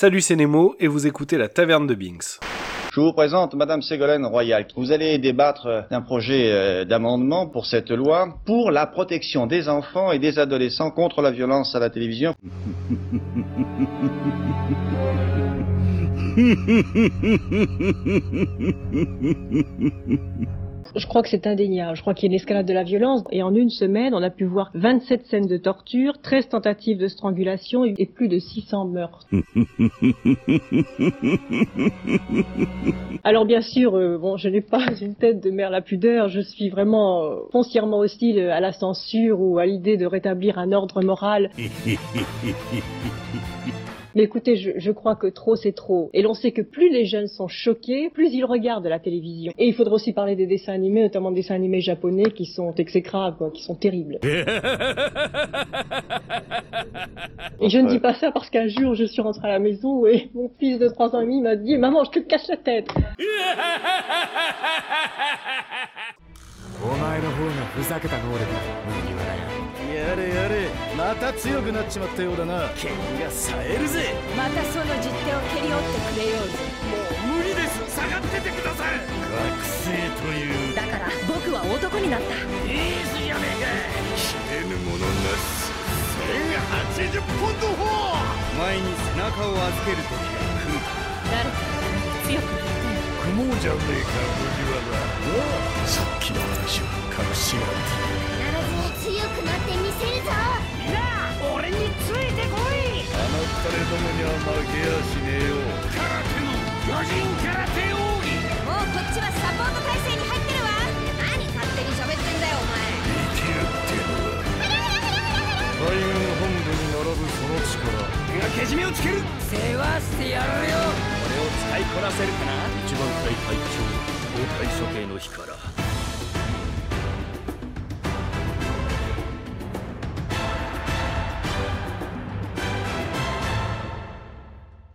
Salut c'est Nemo et vous écoutez la Taverne de Binks. Je vous présente Madame Ségolène Royal. Vous allez débattre d'un projet euh, d'amendement pour cette loi pour la protection des enfants et des adolescents contre la violence à la télévision. Je crois que c'est indéniable. Je crois qu'il y a une escalade de la violence. Et en une semaine, on a pu voir 27 scènes de torture, 13 tentatives de strangulation et plus de 600 meurtres. Alors bien sûr, euh, bon, je n'ai pas une tête de mère la pudeur. Je suis vraiment euh, foncièrement hostile à la censure ou à l'idée de rétablir un ordre moral. Mais écoutez, je, je crois que trop c'est trop. Et l'on sait que plus les jeunes sont choqués, plus ils regardent la télévision. Et il faudra aussi parler des dessins animés, notamment des dessins animés japonais qui sont exécrables, quoi, qui sont terribles. et je ne dis pas ça parce qu'un jour je suis rentrée à la maison et mon fils de 3 ans et demi m'a dit Maman, je te casse la tête ややれやれまた強くなっちまったようだな。剣が冴えるぜ。またその実手を蹴り折ってくれようぜ。もう無理です。下がっててください。学生という。だから僕は男になった。いいじゃねえか。切れぬものなし1080ポンド砲前に背中を預ける時が来る。誰か強くなった雲じゃねえか麦わら。さっきの話は隠しが必ず強くなってみせるぞ。みんな俺についてこい。あの二人どもには負けやしねえよ。空手の巨人空手奥義もうこっちはサポート体制に入ってるわ。何勝手に喋ってんだよお前見てるってのは海軍本部に並ぶその力。手がけじめをつける。世話してやるよ。これを使いこなせるかな。一番隊隊長公開処刑の日から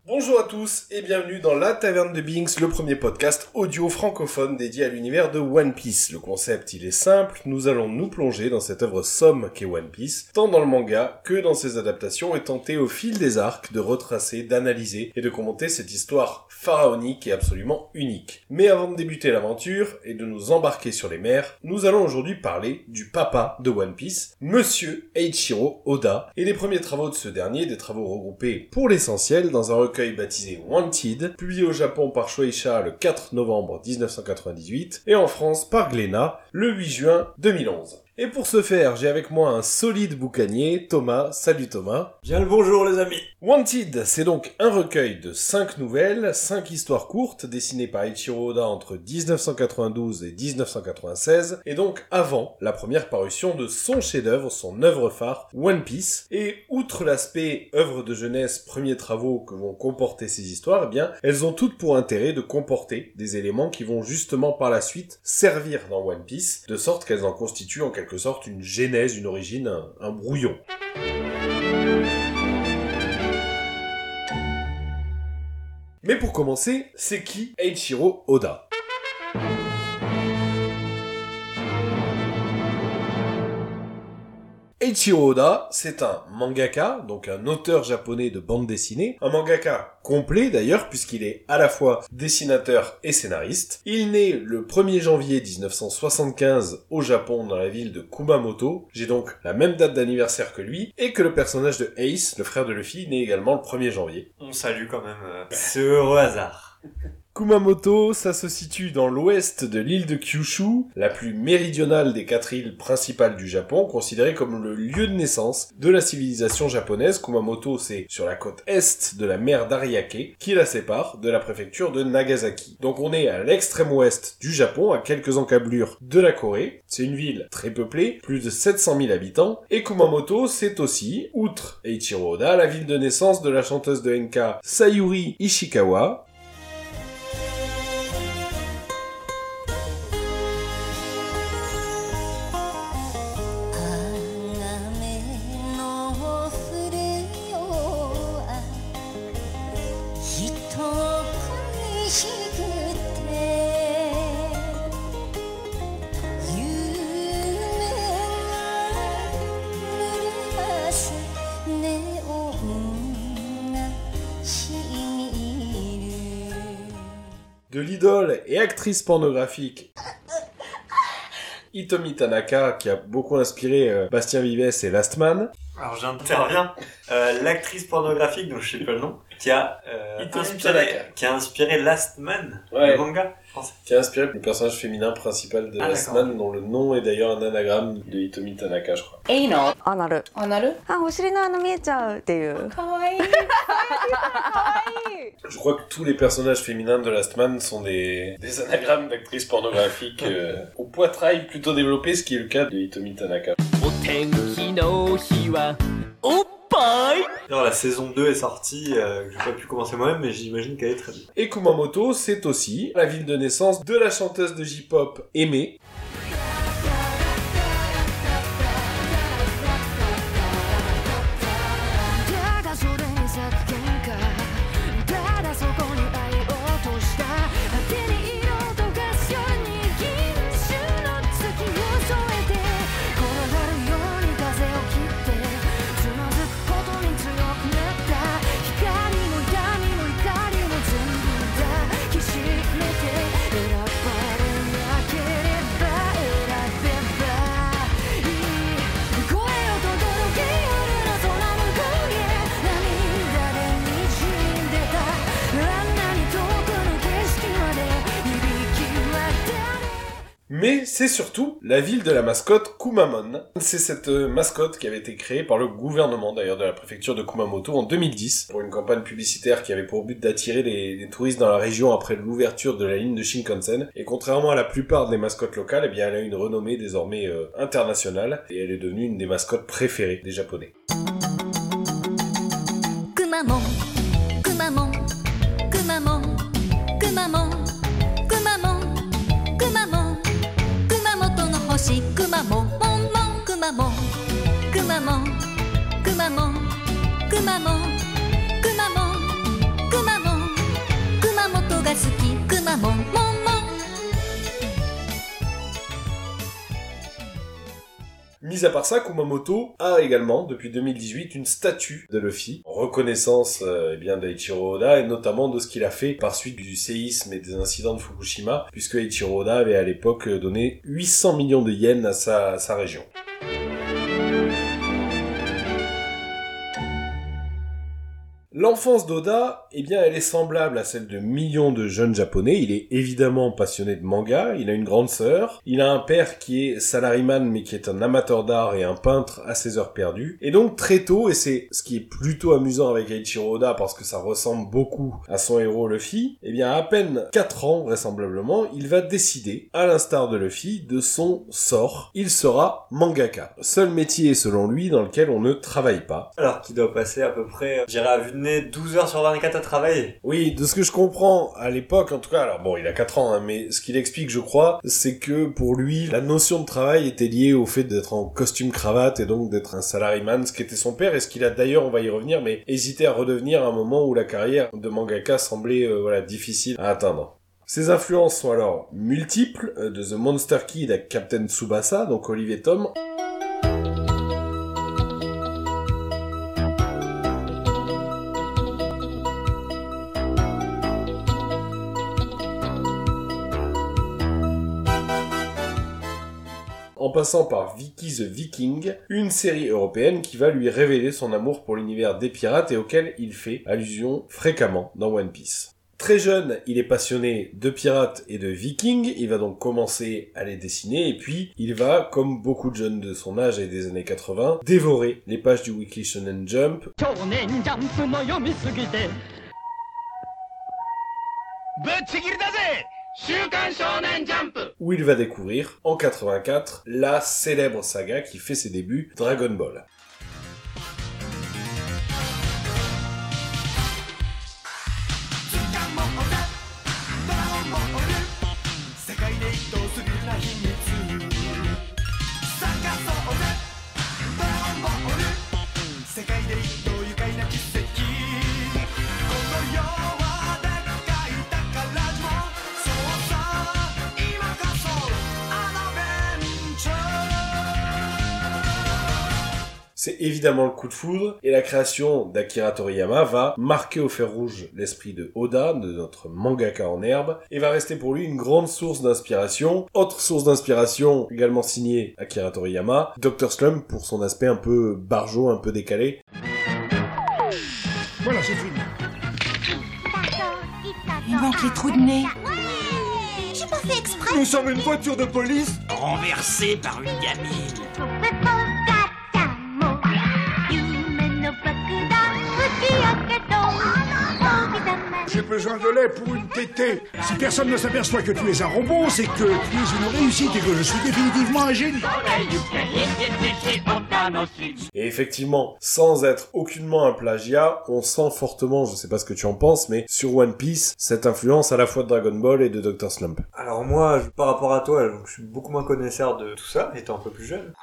Bonjour à tous et bienvenue dans la Taverne de Binks, le premier podcast audio francophone dédié à l'univers de One Piece. Le concept il est simple, nous allons nous plonger dans cette œuvre somme qu'est One Piece, tant dans le manga que dans ses adaptations et tenter au fil des arcs de retracer, d'analyser et de commenter cette histoire pharaonique et absolument unique. Mais avant de débuter l'aventure et de nous embarquer sur les mers, nous allons aujourd'hui parler du papa de One Piece, Monsieur Eiichiro Oda, et des premiers travaux de ce dernier, des travaux regroupés pour l'essentiel dans un recueil baptisé Wanted, publié au Japon par Shueisha le 4 novembre 1998 et en France par Glénat le 8 juin 2011. Et pour ce faire, j'ai avec moi un solide boucanier, Thomas. Salut Thomas. Bien le bonjour les amis. Wanted, c'est donc un recueil de 5 nouvelles, 5 histoires courtes dessinées par Ichiro Oda entre 1992 et 1996, et donc avant la première parution de son chef-d'œuvre, son œuvre phare, One Piece. Et outre l'aspect œuvre de jeunesse, premiers travaux que vont comporter ces histoires, eh bien, elles ont toutes pour intérêt de comporter des éléments qui vont justement par la suite servir dans One Piece, de sorte qu'elles en constituent en quelque sorte une genèse, une origine, un, brouillon. Mais pour commencer, c'est qui Eiichiro Oda? Eiichiro Oda, c'est un mangaka, donc un auteur japonais de bande dessinée, un mangaka complet d'ailleurs puisqu'il est à la fois dessinateur et scénariste. Il naît le 1er janvier 1975 au Japon dans la ville de Kumamoto. J'ai donc la même date d'anniversaire que lui et que le personnage de Ace, le frère de Luffy, naît également le 1er janvier. On salue quand même euh, ce heureux hasard. Kumamoto, ça se situe dans l'ouest de l'île de Kyushu, la plus méridionale des quatre îles principales du Japon, considérée comme le lieu de naissance de la civilisation japonaise? Kumamoto, c'est sur la côte est de la mer d'Ariake, qui la sépare de la préfecture de Nagasaki. Donc on est à l'extrême ouest du Japon, à quelques encablures de la Corée. C'est une ville très peuplée, plus de 700 000 habitants, et Kumamoto, c'est aussi, outre Eiichiro Oda, la ville de naissance de la chanteuse de Enka Sayuri Ishikawa, l'idole et actrice pornographique Hitomi Tanaka, qui a beaucoup inspiré euh, Bastien Vives et Last Man. Alors j'interviens. Euh, L'actrice pornographique, dont je sais pas le nom, qui a, euh, inspiré, Tanaka. qui a inspiré Last Man, Ouais. le manga qui a inspiré le personnage féminin principal de ah, Westman, dont le nom est d'ailleurs un anagramme de Hitomi Tanaka, je crois. Ah, Je crois que tous les personnages féminins de Last Man sont des, des anagrammes d'actrices pornographiques euh, au poitrail plutôt développé, ce qui est le cas de Hitomi Tanaka. Alors, la saison 2 est sortie, euh, j'ai pas pu commencer moi-même, mais j'imagine qu'elle est très bien. Et Kumamoto, c'est aussi la ville de naissance de la chanteuse de J-pop Aimée. c'est surtout la ville de la mascotte Kumamon. C'est cette euh, mascotte qui avait été créée par le gouvernement d'ailleurs de la préfecture de Kumamoto en 2010 pour une campagne publicitaire qui avait pour but d'attirer les, touristes dans la région après l'ouverture de la ligne de Shinkansen. Et contrairement à la plupart des mascottes locales, eh bien elle a une renommée désormais euh, internationale et elle est devenue une des mascottes préférées des Japonais. Kumamon, Kumamon, Kumamon, Kumamon, Kumamon, Kumamon. 星くまモンモンモンくまモン。くまモンくまモンくまモン。Mis à part ça, Kumamoto a également, depuis 2018, une statue de Luffy, en reconnaissance euh, eh bien Oda, et notamment de ce qu'il a fait par suite du séisme et des incidents de Fukushima, puisque Eiichiro Oda avait à l'époque donné 800 millions de yens à sa région. L'enfance d'Oda, eh bien, elle est semblable à celle de millions de jeunes japonais. Il est évidemment passionné de manga, il a une grande sœur, il a un père qui est salariman mais qui est un amateur d'art et un peintre à ses heures perdues. Et donc très tôt, et c'est ce qui est plutôt amusant avec Eiichiro Oda parce que ça ressemble beaucoup à son héros Luffy, eh bien à peine 4 ans vraisemblablement, il va décider, à l'instar de Luffy, de son sort. Il sera mangaka. Seul métier selon lui dans lequel on ne travaille pas. Alors qu'il doit passer à peu près, j'irais à vue de nez, 12 heures sur 24 à travailler. Oui, de ce que je comprends à l'époque, en tout cas, alors bon, il a 4 ans, hein, mais ce qu'il explique, je crois, c'est que pour lui, la notion de travail était liée au fait d'être en costume cravate et donc d'être un salaryman, ce qu'était son père, et ce qu'il a d'ailleurs, on va y revenir, mais hésité à redevenir à un moment où la carrière de mangaka semblait euh, voilà difficile à atteindre. Ses influences sont alors multiples, euh, de The Monster Kid à Captain Tsubasa, donc Olivier Tom, passant par Vicky the Viking, une série européenne qui va lui révéler son amour pour l'univers des pirates et auquel il fait allusion fréquemment dans One Piece. Très jeune, il est passionné de pirates et de vikings, il va donc commencer à les dessiner et puis il va, comme beaucoup de jeunes de son âge et des années 80, dévorer les pages du Weekly Shonen Jump où il va découvrir, en 84, la célèbre saga qui fait ses débuts, Dragon Ball. C'est évidemment le coup de foudre, et la création d'Akira Toriyama va marquer au fer rouge l'esprit de Oda, de notre mangaka en herbe, et va rester pour lui une grande source d'inspiration. Autre source d'inspiration, également signée Akira Toriyama, Dr. Slump pour son aspect un peu barjot, un peu décalé. Voilà, c'est fini. Il manque les trous de nez. J'ai pas fait exprès. Nous sommes une voiture de police renversé par une gamine. Besoin de lait pour une tétée. Si personne ne s'aperçoit que tu es un robot, c'est que tu es une réussite et que je suis définitivement un génie. Et effectivement, sans être aucunement un plagiat, on sent fortement, je sais pas ce que tu en penses, mais sur One Piece, cette influence à la fois de Dragon Ball et de Dr. Slump. Alors moi, par rapport à toi, je suis beaucoup moins connaisseur de tout ça, étant un peu plus jeune.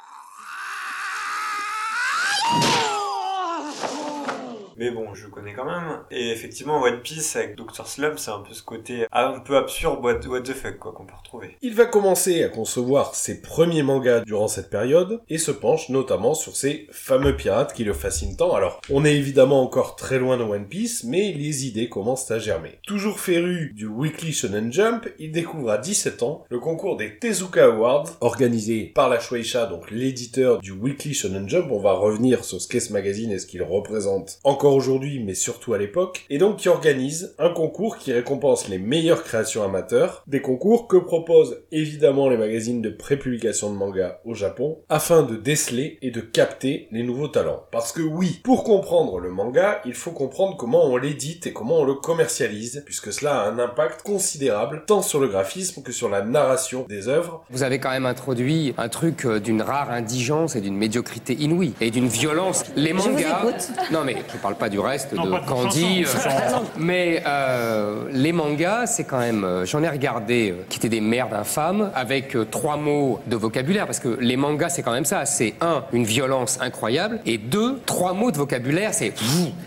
Mais bon, je connais quand même. Et effectivement, One Piece avec Dr. Slump, c'est un peu ce côté un peu absurde, what, what the fuck, quoi, qu'on peut retrouver. Il va commencer à concevoir ses premiers mangas durant cette période et se penche notamment sur ces fameux pirates qui le fascinent tant. Alors, on est évidemment encore très loin de One Piece, mais les idées commencent à germer. Toujours féru du Weekly Shonen Jump, il découvre à 17 ans le concours des Tezuka Awards, organisé par la Shueisha, donc l'éditeur du Weekly Shonen Jump. On va revenir sur ce qu'est ce magazine et ce qu'il représente encore aujourd'hui, mais surtout à l'époque. Et donc qui organise un concours qui récompense les meilleures créations amateurs, des concours que proposent évidemment les magazines de prépublication de manga au Japon, afin de déceler et de capter les nouveaux talents. Parce que oui, pour comprendre le manga, il faut comprendre comment on l'édite et comment on le commercialise, puisque cela a un impact considérable, tant sur le graphisme que sur la narration des œuvres, Vous avez quand même introduit un truc euh, d'une rare indigence et d'une médiocrité inouïe et d'une violence. Les vous mangas. écoute. Non mais je parle pas du reste Non, de pas de Candy. euh, mais euh, les mangas, c'est quand même. euh, J'en ai regardé euh, qui étaient des merdes infâmes avec euh, trois mots de vocabulaire parce que les mangas, c'est quand même ça. C'est un, une violence incroyable et deux, trois mots de vocabulaire. C'est.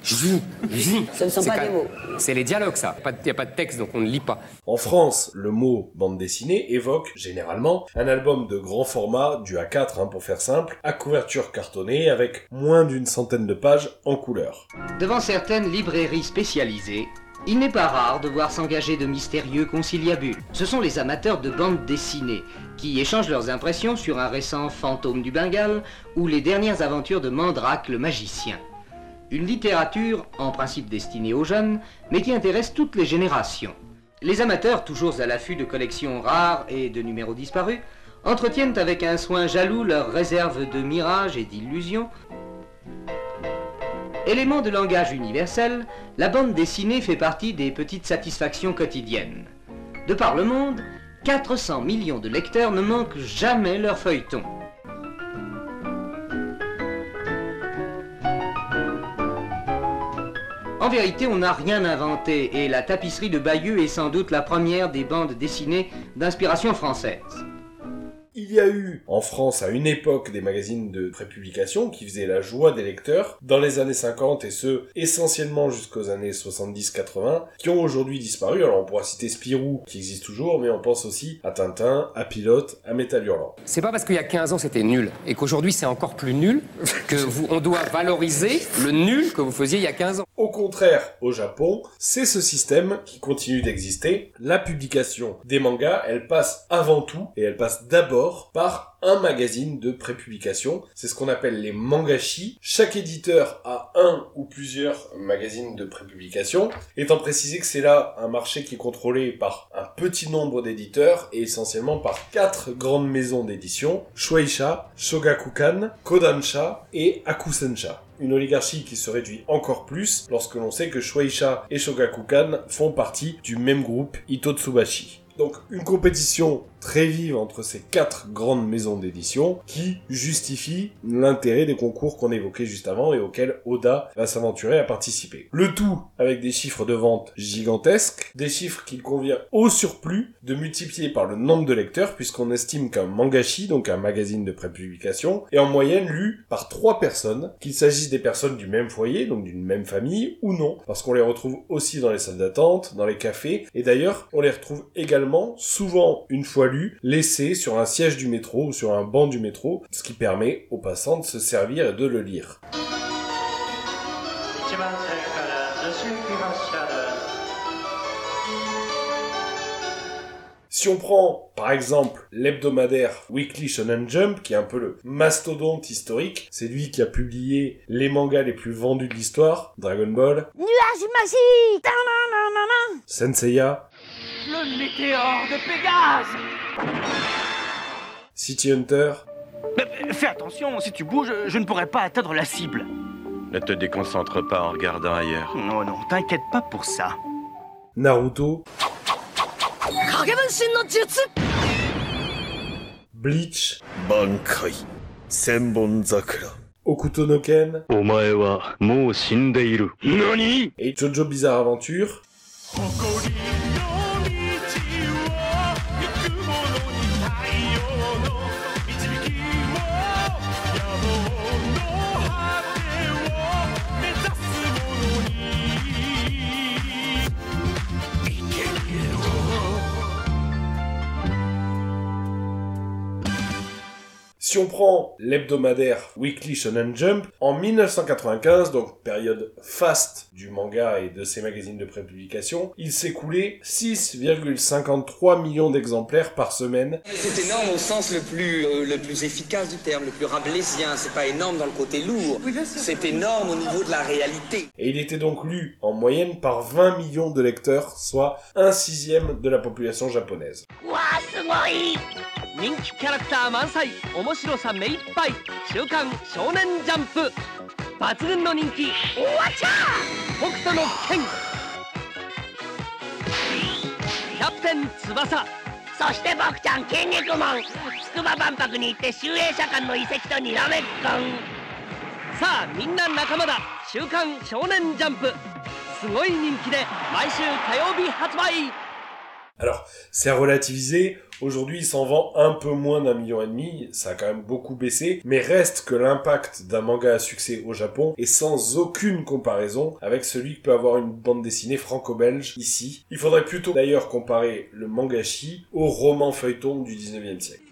Ce ne sont pas des mots. C'est les dialogues, ça. Il n'y a pas de texte, donc on ne lit pas. En France, le mot bande dessinée évoque généralement un album de grand format, du A4 hein, pour faire simple, à couverture cartonnée avec moins d'une centaine de pages en couleur. Devant certaines librairies spécialisées, il n'est pas rare de voir s'engager de mystérieux conciliabules. Ce sont les amateurs de bandes dessinées qui échangent leurs impressions sur un récent Fantôme du Bengale ou les dernières aventures de Mandrake le magicien. Une littérature en principe destinée aux jeunes, mais qui intéresse toutes les générations. Les amateurs, toujours à l'affût de collections rares et de numéros disparus, entretiennent avec un soin jaloux leurs réserves de mirages et d'illusions Élément de langage universel, la bande dessinée fait partie des petites satisfactions quotidiennes. De par le monde, 400 millions de lecteurs ne manquent jamais leur feuilleton. En vérité, on n'a rien inventé et la tapisserie de Bayeux est sans doute la première des bandes dessinées d'inspiration française. Il y a eu en France à une époque des magazines de prépublication qui faisaient la joie des lecteurs dans les années 50 et ce essentiellement jusqu'aux années 70-80 qui ont aujourd'hui disparu. Alors on pourra citer Spirou qui existe toujours mais on pense aussi à Tintin, à Pilote, à Métal Hurlant. C'est pas parce qu'il y a 15 ans c'était nul et qu'aujourd'hui c'est encore plus nul que vous, on doit valoriser le nul que vous faisiez il y a 15 ans. Au contraire, au Japon, c'est ce système qui continue d'exister. La publication des mangas, elle passe avant tout et elle passe d'abord par un magazine de prépublication. C'est ce qu'on appelle les mangashi. Chaque éditeur a un ou plusieurs magazines de prépublication, étant précisé que c'est là un marché qui est contrôlé par un petit nombre d'éditeurs et essentiellement par quatre grandes maisons d'édition, Shueisha, Shogakukan, Kodansha et Akusensha. Une oligarchie qui se réduit encore plus lorsque l'on sait que Shueisha et Shogakukan font partie du même groupe Itotsubashi. Donc une compétition très vive entre ces quatre grandes maisons d'édition qui justifie l'intérêt des concours qu'on évoquait juste avant et auxquels Oda va s'aventurer à participer. Le tout avec des chiffres de vente gigantesques, des chiffres qu'il convient au surplus de multiplier par le nombre de lecteurs puisqu'on estime qu'un mangashi, donc un magazine de prépublication, est en moyenne lu par trois personnes, qu'il s'agisse des personnes du même foyer, donc d'une même famille, ou non, parce qu'on les retrouve aussi dans les salles d'attente, dans les cafés, et d'ailleurs on les retrouve également souvent une fois lus laissé sur un siège du métro ou sur un banc du métro, ce qui permet aux passants de se servir et de le lire. Si on prend, par exemple, l'hebdomadaire Weekly Shonen Jump, qui est un peu le mastodonte historique, c'est lui qui a publié les mangas les plus vendus de l'histoire, Dragon Ball, Nuage magique. Senseiya, le météore de Pégase City Hunter. Fais attention, si tu bouges, je ne pourrai pas atteindre la cible. Ne te déconcentre pas en regardant ailleurs. Non, non, t'inquiète pas pour ça. Naruto. Bleach. Bankai. Senbon Zakura. Okuto no Ken. Omae wa mou shindeiru. Nani Et Jojo Bizarre Aventure. si on prend l'hebdomadaire Weekly Shonen Jump, en 1995, donc période faste du manga et de ses magazines de prépublication, il s'écoulait 6,53 millions d'exemplaires par semaine. C'est énorme au sens euh, le plus, efficace du terme, le plus rabelaisien. C'est pas énorme dans le côté lourd. C'est énorme au niveau de la réalité. Et il était donc lu en moyenne par 20 millions de lecteurs, soit un sixième de la population japonaise. 人気キャラクター満載面白さ目いっぱい週刊少年ジャンプ。抜群の人気おわちゃ北斗の剣。キャプテン翼。そして僕ちゃん筋肉マン。筑波万博に行って集英社館の遺跡とにらめっこん。さあみんな仲間だ。週刊少年ジャンプ。すごい人気で毎週火曜日発売。Alors, c'est à relativiser. Aujourd'hui, il s'en vend un peu moins d'un million et demi. Ça a quand même beaucoup baissé. Mais reste que l'impact d'un manga à succès au Japon est sans aucune comparaison avec celui que peut avoir une bande dessinée franco-belge ici. Il faudrait plutôt d'ailleurs comparer le mangashi au roman feuilleton du 19e siècle.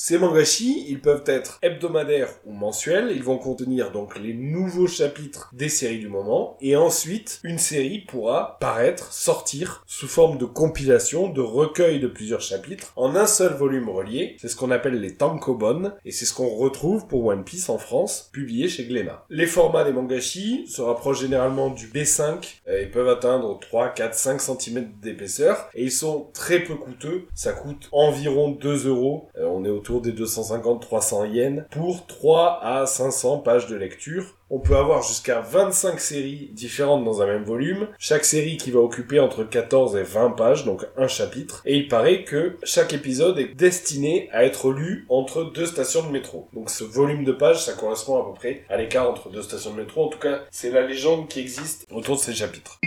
Ces mangashi, ils peuvent être hebdomadaires ou mensuels, ils vont contenir donc les nouveaux chapitres des séries du moment, et ensuite, une série pourra paraître, sortir, sous forme de compilation, de recueil de plusieurs chapitres, en un seul volume relié, c'est ce qu'on appelle les tankobon, et c'est ce qu'on retrouve pour One Piece en France, publié chez Glénat. Les formats des mangashi se rapprochent généralement du B5, euh, ils peuvent atteindre 3, 4, 5 cm d'épaisseur, et ils sont très peu coûteux, ça coûte environ 2 euros, Euh, on est autour des 250-300 yens, pour 3 à 500 pages de lecture. On peut avoir jusqu'à 25 séries différentes dans un même volume, chaque série qui va occuper entre 14 et 20 pages, donc un chapitre, et il paraît que chaque épisode est destiné à être lu entre deux stations de métro. Donc ce volume de pages, ça correspond à peu près à l'écart entre deux stations de métro, en tout cas c'est la légende qui existe autour de ces chapitres.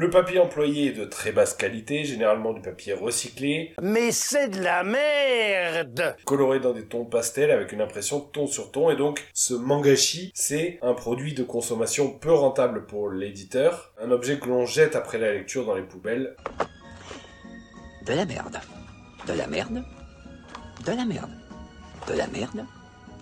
Le papier employé est de très basse qualité, généralement du papier recyclé, Mais c'est de la merde coloré dans des tons pastels avec une impression ton sur ton et donc ce mangashi c'est un produit de consommation peu rentable pour l'éditeur, un objet que l'on jette après la lecture dans les poubelles. De la merde. De la merde. De la merde. De la merde.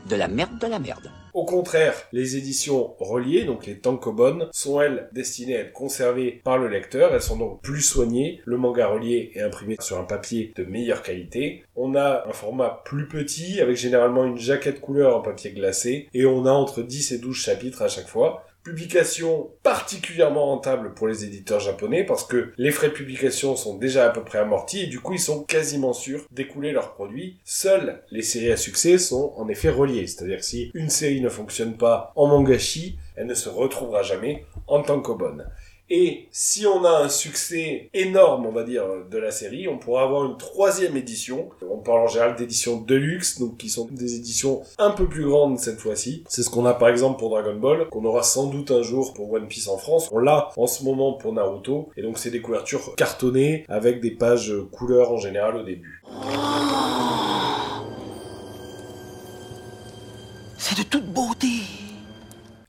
De la merde, de la merde. Au contraire, les éditions reliées, donc les tankobon, sont elles destinées à être conservées par le lecteur, elles sont donc plus soignées, le manga relié est imprimé sur un papier de meilleure qualité, on a un format plus petit avec généralement une jaquette couleur en papier glacé, et on a entre 10 et 12 chapitres à chaque fois, Publication particulièrement rentable pour les éditeurs japonais parce que les frais de publication sont déjà à peu près amortis et du coup ils sont quasiment sûrs d'écouler leurs produits. Seules les séries à succès sont en effet reliées, c'est-à-dire si une série ne fonctionne pas en mangashi, elle ne se retrouvera jamais en tankobon. Et si on a un succès énorme, on va dire, de la série, on pourra avoir une troisième édition. On parle en général d'éditions deluxe, donc qui sont des éditions un peu plus grandes cette fois-ci. C'est ce qu'on a par exemple pour Dragon Ball, qu'on aura sans doute un jour pour One Piece en France. On l'a en ce moment pour Naruto, et donc c'est des couvertures cartonnées avec des pages couleurs en général au début. C'est de toute beauté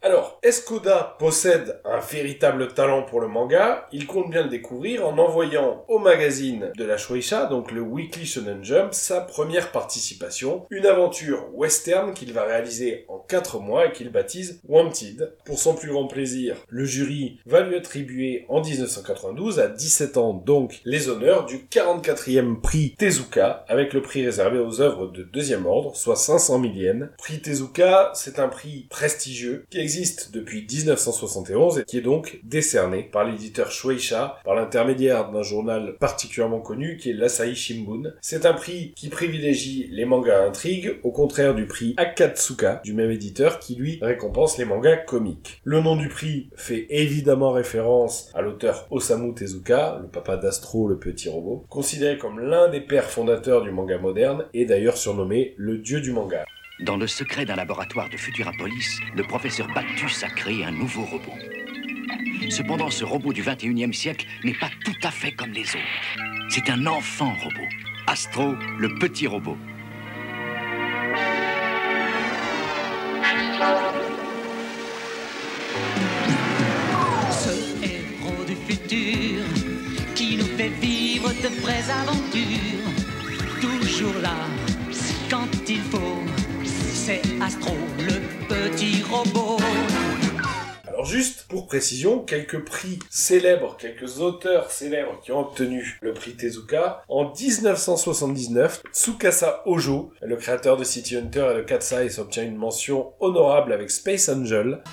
Alors, est-ce qu'Oda possède un véritable talent pour le manga? Il compte bien le découvrir en envoyant au magazine de la Shueisha, donc le Weekly Shonen Jump, sa première participation, une aventure western qu'il va réaliser en 4 mois et qu'il baptise Wanted. Pour son plus grand plaisir, le jury va lui attribuer en 1992, à 17 ans donc, les honneurs du 44e prix Tezuka, avec le prix réservé aux œuvres de deuxième ordre, soit 500 000 yens. Prix Tezuka, c'est un prix prestigieux qui existe depuis 1971 et qui est donc décerné par l'éditeur Shueisha par l'intermédiaire d'un journal particulièrement connu qui est l'Asahi Shimbun. C'est un prix qui privilégie les mangas intrigues au contraire du prix Akatsuka du même éditeur qui lui récompense les mangas comiques. Le nom du prix fait évidemment référence à l'auteur Osamu Tezuka, le papa d'Astro le petit robot, considéré comme l'un des pères fondateurs du manga moderne et d'ailleurs surnommé le dieu du manga. Dans le secret d'un laboratoire de Futurapolis, le professeur Bactus a créé un nouveau robot. Cependant, ce robot du 21e siècle n'est pas tout à fait comme les autres. C'est un enfant robot. Astro, le petit robot. Ce héros du futur qui nous fait vivre de vraies aventures. Toujours là quand il faut. C'est Astro, le petit robot. Alors juste pour précision, quelques prix célèbres, quelques auteurs célèbres qui ont obtenu le prix Tezuka. En 1979, Tsukasa Ojo, le créateur de City Hunter et de Cat's Eyes, obtient une mention honorable avec Space Angel.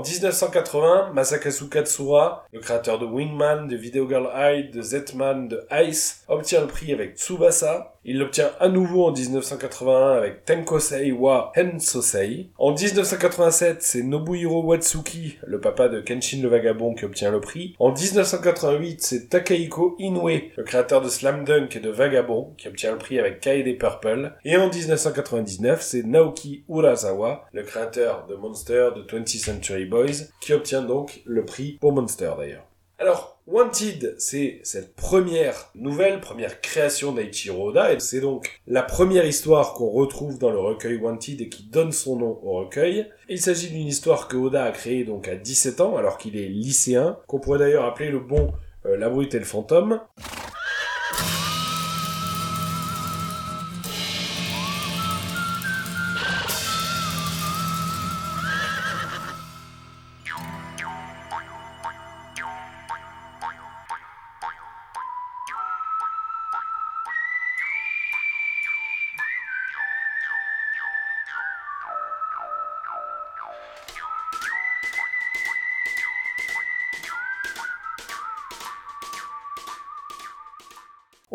En 1980, Masakazu Katsura, le créateur de Wingman, de Video Girl Eye, de Z-Man, de Ice, obtient le prix avec Tsubasa. Il l'obtient à nouveau en 1981 avec Tenkosei wa Hensosei. En 1987, c'est Nobuhiro Watsuki, le papa de Kenshin le Vagabond, qui obtient le prix. En 1988, c'est Takahiko Inoue, le créateur de Slam Dunk et de Vagabond, qui obtient le prix avec Kaede Purple. Et en 1999, c'est Naoki Urasawa, le créateur de Monster, de 20th Century Boys, qui obtient donc le prix pour Monster d'ailleurs. Alors, Wanted, c'est cette première nouvelle, première création d'Aichiro Oda, et c'est donc la première histoire qu'on retrouve dans le recueil Wanted et qui donne son nom au recueil. Il s'agit d'une histoire que Oda a créée donc à 17 ans, alors qu'il est lycéen, qu'on pourrait d'ailleurs appeler le bon euh, La Brute et le Fantôme.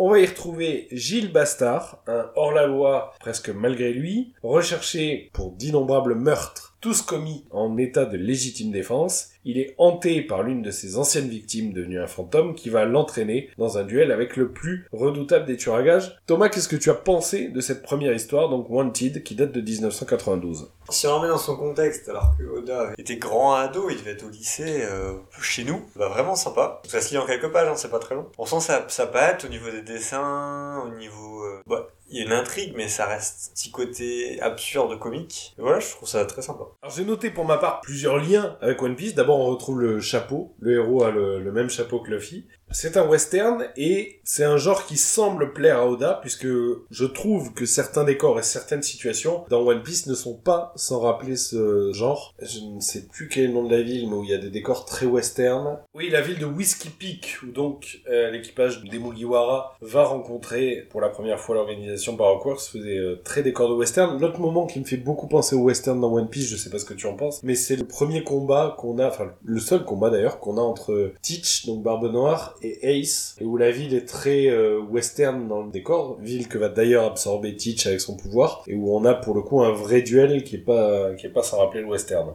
On va y retrouver Gilles Bastard, un hors-la-loi presque malgré lui, recherché pour d'innombrables meurtres, tous commis en état de légitime défense. Il est hanté par l'une de ses anciennes victimes devenue un fantôme qui va l'entraîner dans un duel avec le plus redoutable des tueurs à gages. Thomas, qu'est-ce que tu as pensé de cette première histoire, donc Wanted, qui date de 1992 Si on remet dans son contexte, alors que Oda était grand ado, il devait être au lycée euh, chez nous, bah vraiment sympa. Ça se lit en quelques pages, hein, c'est pas très long. On sent sa, sa patte au niveau des dessins, au niveau... euh, bah, il y a une intrigue, mais ça reste petit côté absurde comique. Voilà, je trouve ça très sympa. Alors j'ai noté pour ma part plusieurs liens avec One Piece. D'abord on retrouve le chapeau. Le héros a le, le même chapeau que Luffy. C'est un western et c'est un genre qui semble plaire à Oda puisque je trouve que certains décors et certaines situations dans One Piece ne sont pas sans rappeler ce genre. Je ne sais plus quel est le nom de la ville mais où il y a des décors très western. Oui, la ville de Whiskey Peak où donc euh, l'équipage des Mugiwara va rencontrer pour la première fois l'organisation Baroque Works faisait euh, très décor de western. L'autre moment qui me fait beaucoup penser au western dans One Piece, je sais pas ce que tu en penses, mais c'est le premier combat qu'on a, enfin le seul combat d'ailleurs qu'on a entre Teach, donc Barbe Noire, et Ace, et où la ville est très euh, western dans le décor, ville que va d'ailleurs absorber Teach avec son pouvoir, et où on a pour le coup un vrai duel qui est pas qui est pas sans rappeler le western.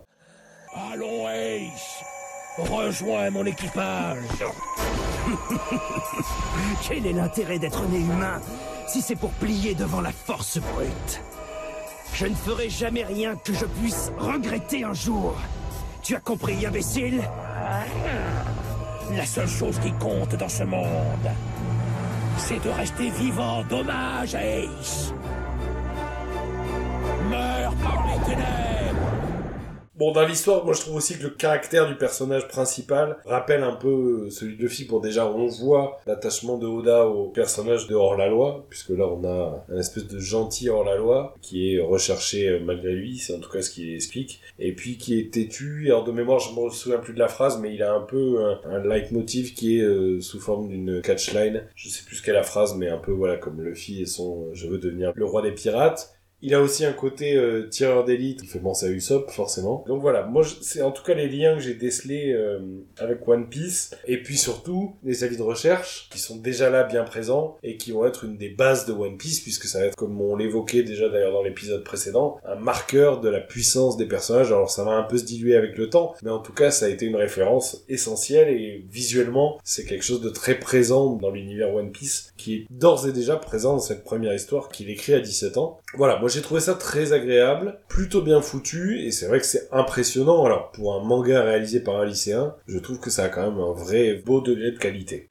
Allons, Ace Rejoins mon équipage. Quel est l'intérêt d'être né humain si c'est pour plier devant la force brute? Je ne ferai jamais rien que je puisse regretter un jour. Tu as compris, imbécile? La seule chose qui compte dans ce monde, c'est de rester vivant d'hommage à Ace. Meurs par les ténèbres Bon, dans l'histoire, moi je trouve aussi que le caractère du personnage principal rappelle un peu euh, celui de Luffy. Pour déjà, on voit l'attachement de Oda au personnage de hors-la-loi, puisque là on a un espèce de gentil hors-la-loi qui est recherché euh, malgré lui, c'est en tout cas ce qu'il explique, et puis qui est têtu. Alors de mémoire, je me souviens plus de la phrase, mais il a un peu un, un leitmotiv qui est euh, sous forme d'une catchline. Je sais plus qu'est la phrase, mais un peu voilà comme Luffy et son je veux devenir le roi des pirates. Il a aussi un côté euh, tireur d'élite qui fait penser à Usopp forcément. Donc voilà, moi c'est en tout cas les liens que j'ai décelés euh, avec One Piece et puis surtout les avis de recherche qui sont déjà là bien présents et qui vont être une des bases de One Piece puisque ça va être comme on l'évoquait déjà d'ailleurs dans l'épisode précédent, un marqueur de la puissance des personnages. Alors ça va un peu se diluer avec le temps, mais en tout cas ça a été une référence essentielle et visuellement c'est quelque chose de très présent dans l'univers One Piece qui est d'ores et déjà présent dans cette première histoire qu'il écrit à 17 ans. Voilà, moi j'ai trouvé ça très agréable, plutôt bien foutu, et c'est vrai que c'est impressionnant. Alors, pour un manga réalisé par un lycéen, je trouve que ça a quand même un vrai beau degré de qualité.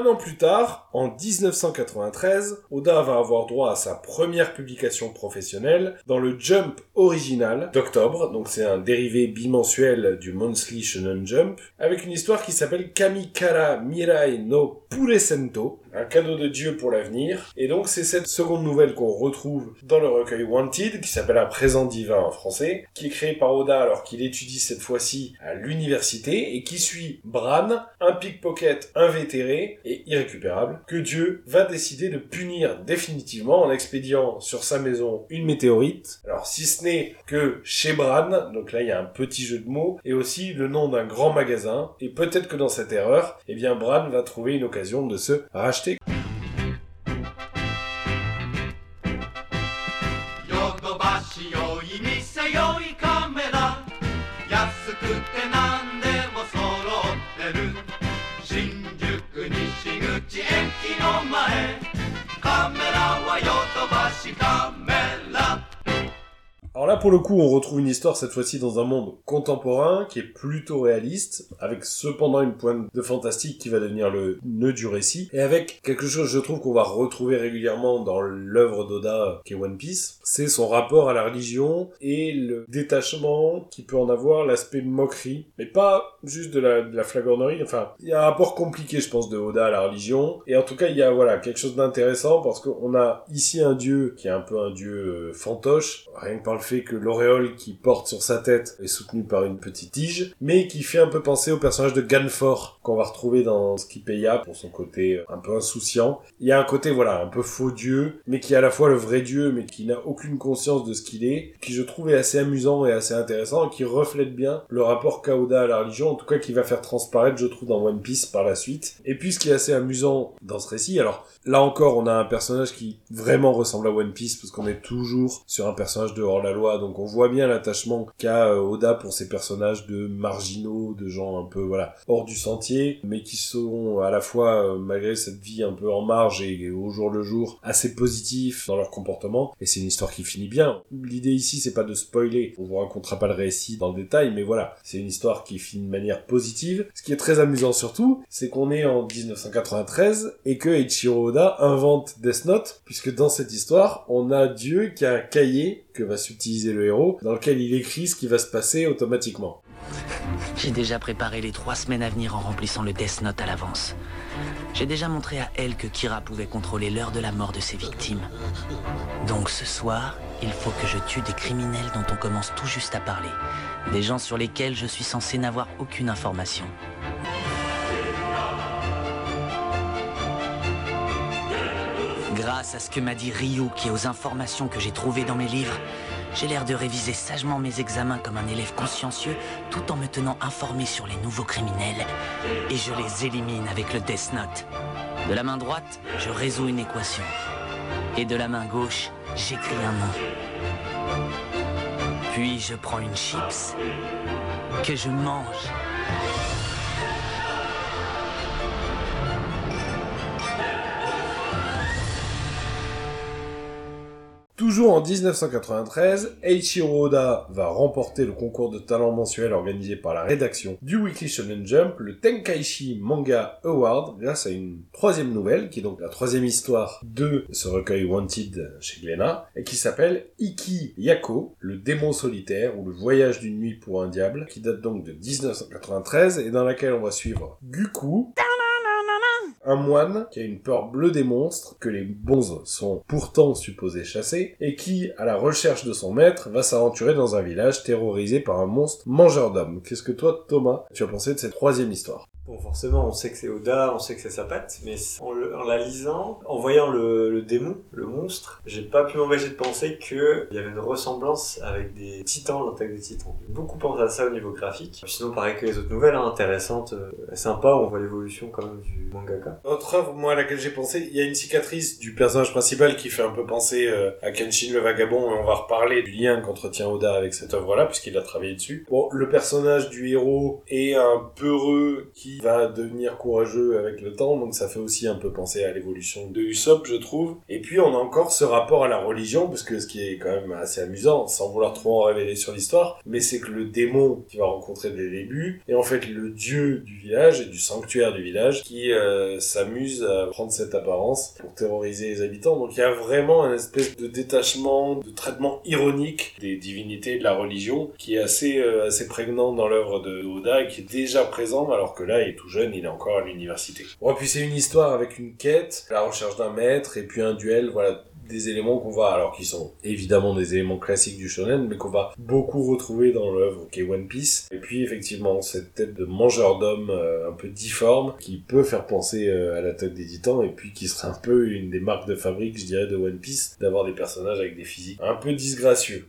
Un an plus tard, en 1993, Oda va avoir droit à sa première publication professionnelle dans le Jump original d'octobre, donc c'est un dérivé bimensuel du Monthly Shonen Jump, avec une histoire qui s'appelle Kamikara Mirai no Puresento, un cadeau de Dieu pour l'avenir, et donc c'est cette seconde nouvelle qu'on retrouve dans le recueil Wanted, qui s'appelle Un présent divin en français, qui est créé par Oda alors qu'il étudie cette fois-ci à l'université, et qui suit Bran, un pickpocket invétéré et irrécupérable, que Dieu va décider de punir définitivement en expédiant sur sa maison une météorite. Alors si ce n'est que chez Bran, donc là il y a un petit jeu de mots, et aussi le nom d'un grand magasin, et peut-être que dans cette erreur, eh bien Bran va trouver une occasion de se racheter ヨドバシよい店よいカメラ安くて何でも揃ってる新宿西口駅の前カメラはヨドバシカメラ Alors là, pour le coup, on retrouve une histoire cette fois-ci dans un monde contemporain qui est plutôt réaliste, avec cependant une pointe de fantastique qui va devenir le nœud du récit, et avec quelque chose, je trouve, qu'on va retrouver régulièrement dans l'œuvre d'Oda, qui est One Piece, c'est son rapport à la religion et le détachement qui peut en avoir, l'aspect moquerie, mais pas juste de la, de la flagornerie, enfin, il y a un rapport compliqué, je pense, de Oda à la religion, et en tout cas, il y a, voilà, quelque chose d'intéressant parce qu'on a ici un dieu qui est un peu un dieu euh, fantoche, rien que par le fait que l'auréole qui porte sur sa tête est soutenue par une petite tige, mais qui fait un peu penser au personnage de Ganfor qu'on va retrouver dans Skipeya pour son côté euh, un peu insouciant. Il y a un côté, voilà, un peu faux dieu, mais qui est à la fois le vrai dieu, mais qui n'a aucune conscience de ce qu'il est, qui je trouve est assez amusant et assez intéressant, et qui reflète bien le rapport Kaoda à la religion, en tout cas qui va faire transparaître, je trouve, dans One Piece par la suite. Et puis ce qui est assez amusant dans ce récit, alors là encore, on a un personnage qui vraiment ressemble à One Piece, parce qu'on est toujours sur un personnage de hors-la-loi, donc on voit bien l'attachement qu'a euh, Oda pour ces personnages de marginaux, de gens un peu, voilà, hors du sentier, mais qui sont à la fois, euh, malgré cette vie un peu en marge et, au jour le jour, assez positifs dans leur comportement, et c'est une histoire qui finit bien. L'idée ici, c'est pas de spoiler, on vous racontera pas le récit dans le détail, mais voilà, c'est une histoire qui finit de manière positive. Ce qui est très amusant surtout, c'est qu'on est en 1993 et que Eiichiro Invente Death Note, puisque dans cette histoire, on a Dieu qui a un cahier que va subtiliser le héros, dans lequel il écrit ce qui va se passer automatiquement. J'ai déjà préparé les trois semaines à venir en remplissant le Death Note à l'avance. J'ai déjà montré à elle que Kira pouvait contrôler l'heure de la mort de ses victimes. Donc ce soir, il faut que je tue des criminels dont on commence tout juste à parler. Des gens sur lesquels je suis censé n'avoir aucune information. Grâce à ce que m'a dit Ryu et aux informations que j'ai trouvées dans mes livres, j'ai l'air de réviser sagement mes examens comme un élève consciencieux tout en me tenant informé sur les nouveaux criminels. Et je les élimine avec le Death Note. De la main droite, je résous une équation. Et de la main gauche, j'écris un nom. Puis je prends une chips que je mange. Toujours en 1993, Eiichiro Oda va remporter le concours de talent mensuel organisé par la rédaction du Weekly Shonen Jump, le Tenkaichi Manga Award, grâce à une troisième nouvelle, qui est donc la troisième histoire de ce recueil Wanted chez Glénat, et qui s'appelle Iki Yako, le démon solitaire, ou le voyage d'une nuit pour un diable, qui date donc de 1993, et dans laquelle on va suivre Guku, un moine qui a une peur bleue des monstres que les bons sont pourtant supposés chasser et qui, à la recherche de son maître, va s'aventurer dans un village terrorisé par un monstre mangeur d'hommes. Qu'est-ce que toi, Thomas, tu as pensé de cette troisième histoire Bon, forcément, on sait que c'est Oda, on sait que c'est sa patte, mais en, la lisant, en voyant le, démon, le monstre, j'ai pas pu m'empêcher de penser qu'il y avait une ressemblance avec des titans, l'attaque des titans. Beaucoup pensé à ça au niveau graphique. Sinon, pareil que les autres nouvelles, hein, intéressantes, euh, sympa, on voit l'évolution quand même du mangaka. Autre œuvre, moi, à laquelle j'ai pensé, il y a une cicatrice du personnage principal qui fait un peu penser euh, à Kenshin le Vagabond, et on va reparler du lien qu'entretient Oda avec cette œuvre-là, puisqu'il a travaillé dessus. Bon, le personnage du héros est un peureux qui va devenir courageux avec le temps, donc ça fait aussi un peu penser à l'évolution de Usopp, je trouve. Et puis, on a encore ce rapport à la religion, parce que ce qui est quand même assez amusant, sans vouloir trop en révéler sur l'histoire, mais c'est que le démon qu'il va rencontrer dès le début est en fait le dieu du village et du sanctuaire du village qui euh, s'amuse à prendre cette apparence pour terroriser les habitants. Donc il y a vraiment un espèce de détachement, de traitement ironique des divinités de la religion qui est assez euh, assez prégnant dans l'œuvre de Oda et qui est déjà présent alors que là il tout jeune, il est encore à l'université. Bon, puis c'est une histoire avec une quête, la recherche d'un maître et puis un duel, voilà des éléments qu'on va, alors qui sont évidemment des éléments classiques du shonen, mais qu'on va beaucoup retrouver dans l'œuvre qui est One Piece. Et puis effectivement, cette tête de mangeur d'hommes euh, un peu difforme, qui peut faire penser euh, à la tête des titans, et puis qui serait un peu une des marques de fabrique, je dirais, de One Piece, d'avoir des personnages avec des physiques un peu disgracieux.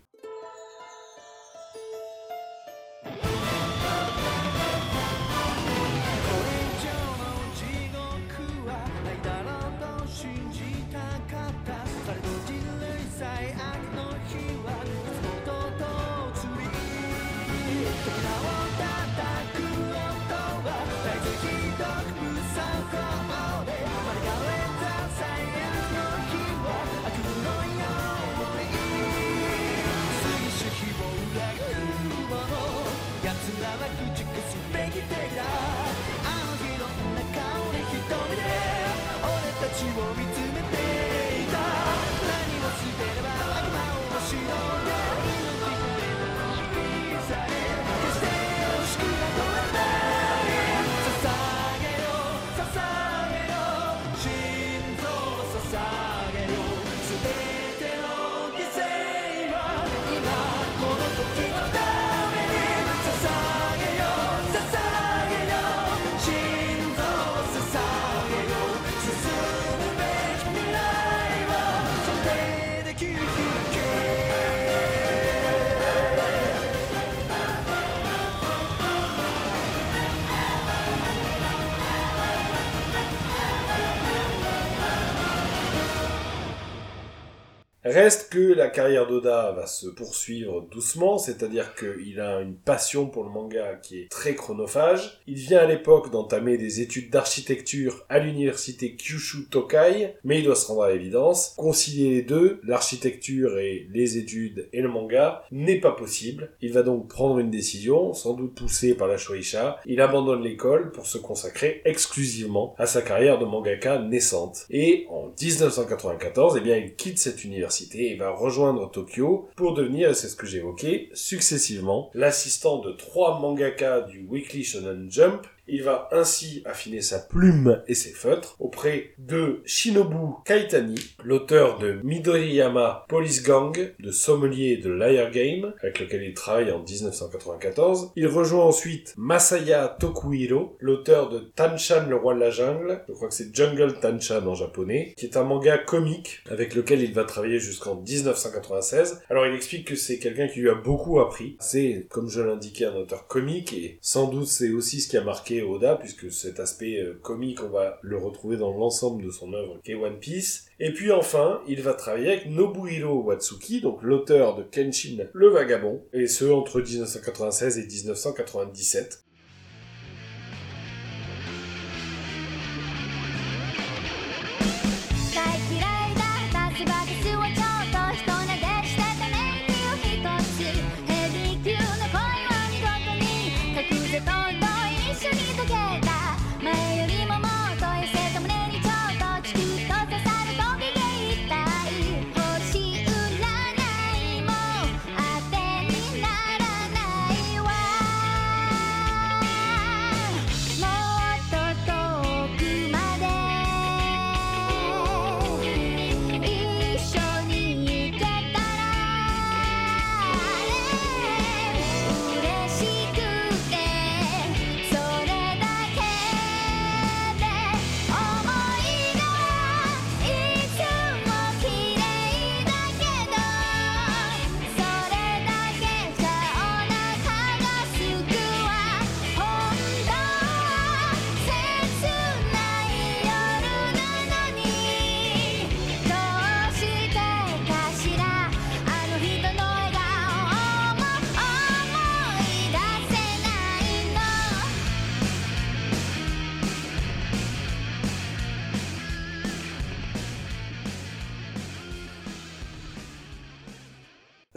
La carrière d'Oda va se poursuivre doucement, c'est-à-dire qu'il a une passion pour le manga qui est très chronophage. Il vient à l'époque d'entamer des études d'architecture à l'université Kyushu Tokai, mais il doit se rendre à l'évidence, concilier les deux, l'architecture et les études et le manga, n'est pas possible. Il va donc prendre une décision, sans doute poussé par la Shueisha. Il abandonne l'école pour se consacrer exclusivement à sa carrière de mangaka naissante. Et en 1994, eh bien, il quitte cette université va rejoindre Tokyo pour devenir, c'est ce que j'évoquais, successivement l'assistant de trois mangaka du Weekly Shonen Jump. Il va ainsi affiner sa plume et ses feutres auprès de Shinobu Kaitani, l'auteur de Midoriyama Police Gang, de Sommelier de Liar Game, avec lequel il travaille en 1994. Il rejoint ensuite Masaya Tokuhiro, l'auteur de Tanchan le roi de la jungle, je crois que c'est Jungle Tanchan en japonais, qui est un manga comique avec lequel il va travailler jusqu'en 1996. Alors il explique que c'est quelqu'un qui lui a beaucoup appris. C'est, comme je l'indiquais, un auteur comique et sans doute c'est aussi ce qui a marqué Oda, puisque cet aspect euh, comique, on va le retrouver dans l'ensemble de son œuvre qu'est One Piece. Et puis enfin, il va travailler avec Nobuhiro Watsuki, donc l'auteur de Kenshin le Vagabond, et ce entre 1996 et 1997.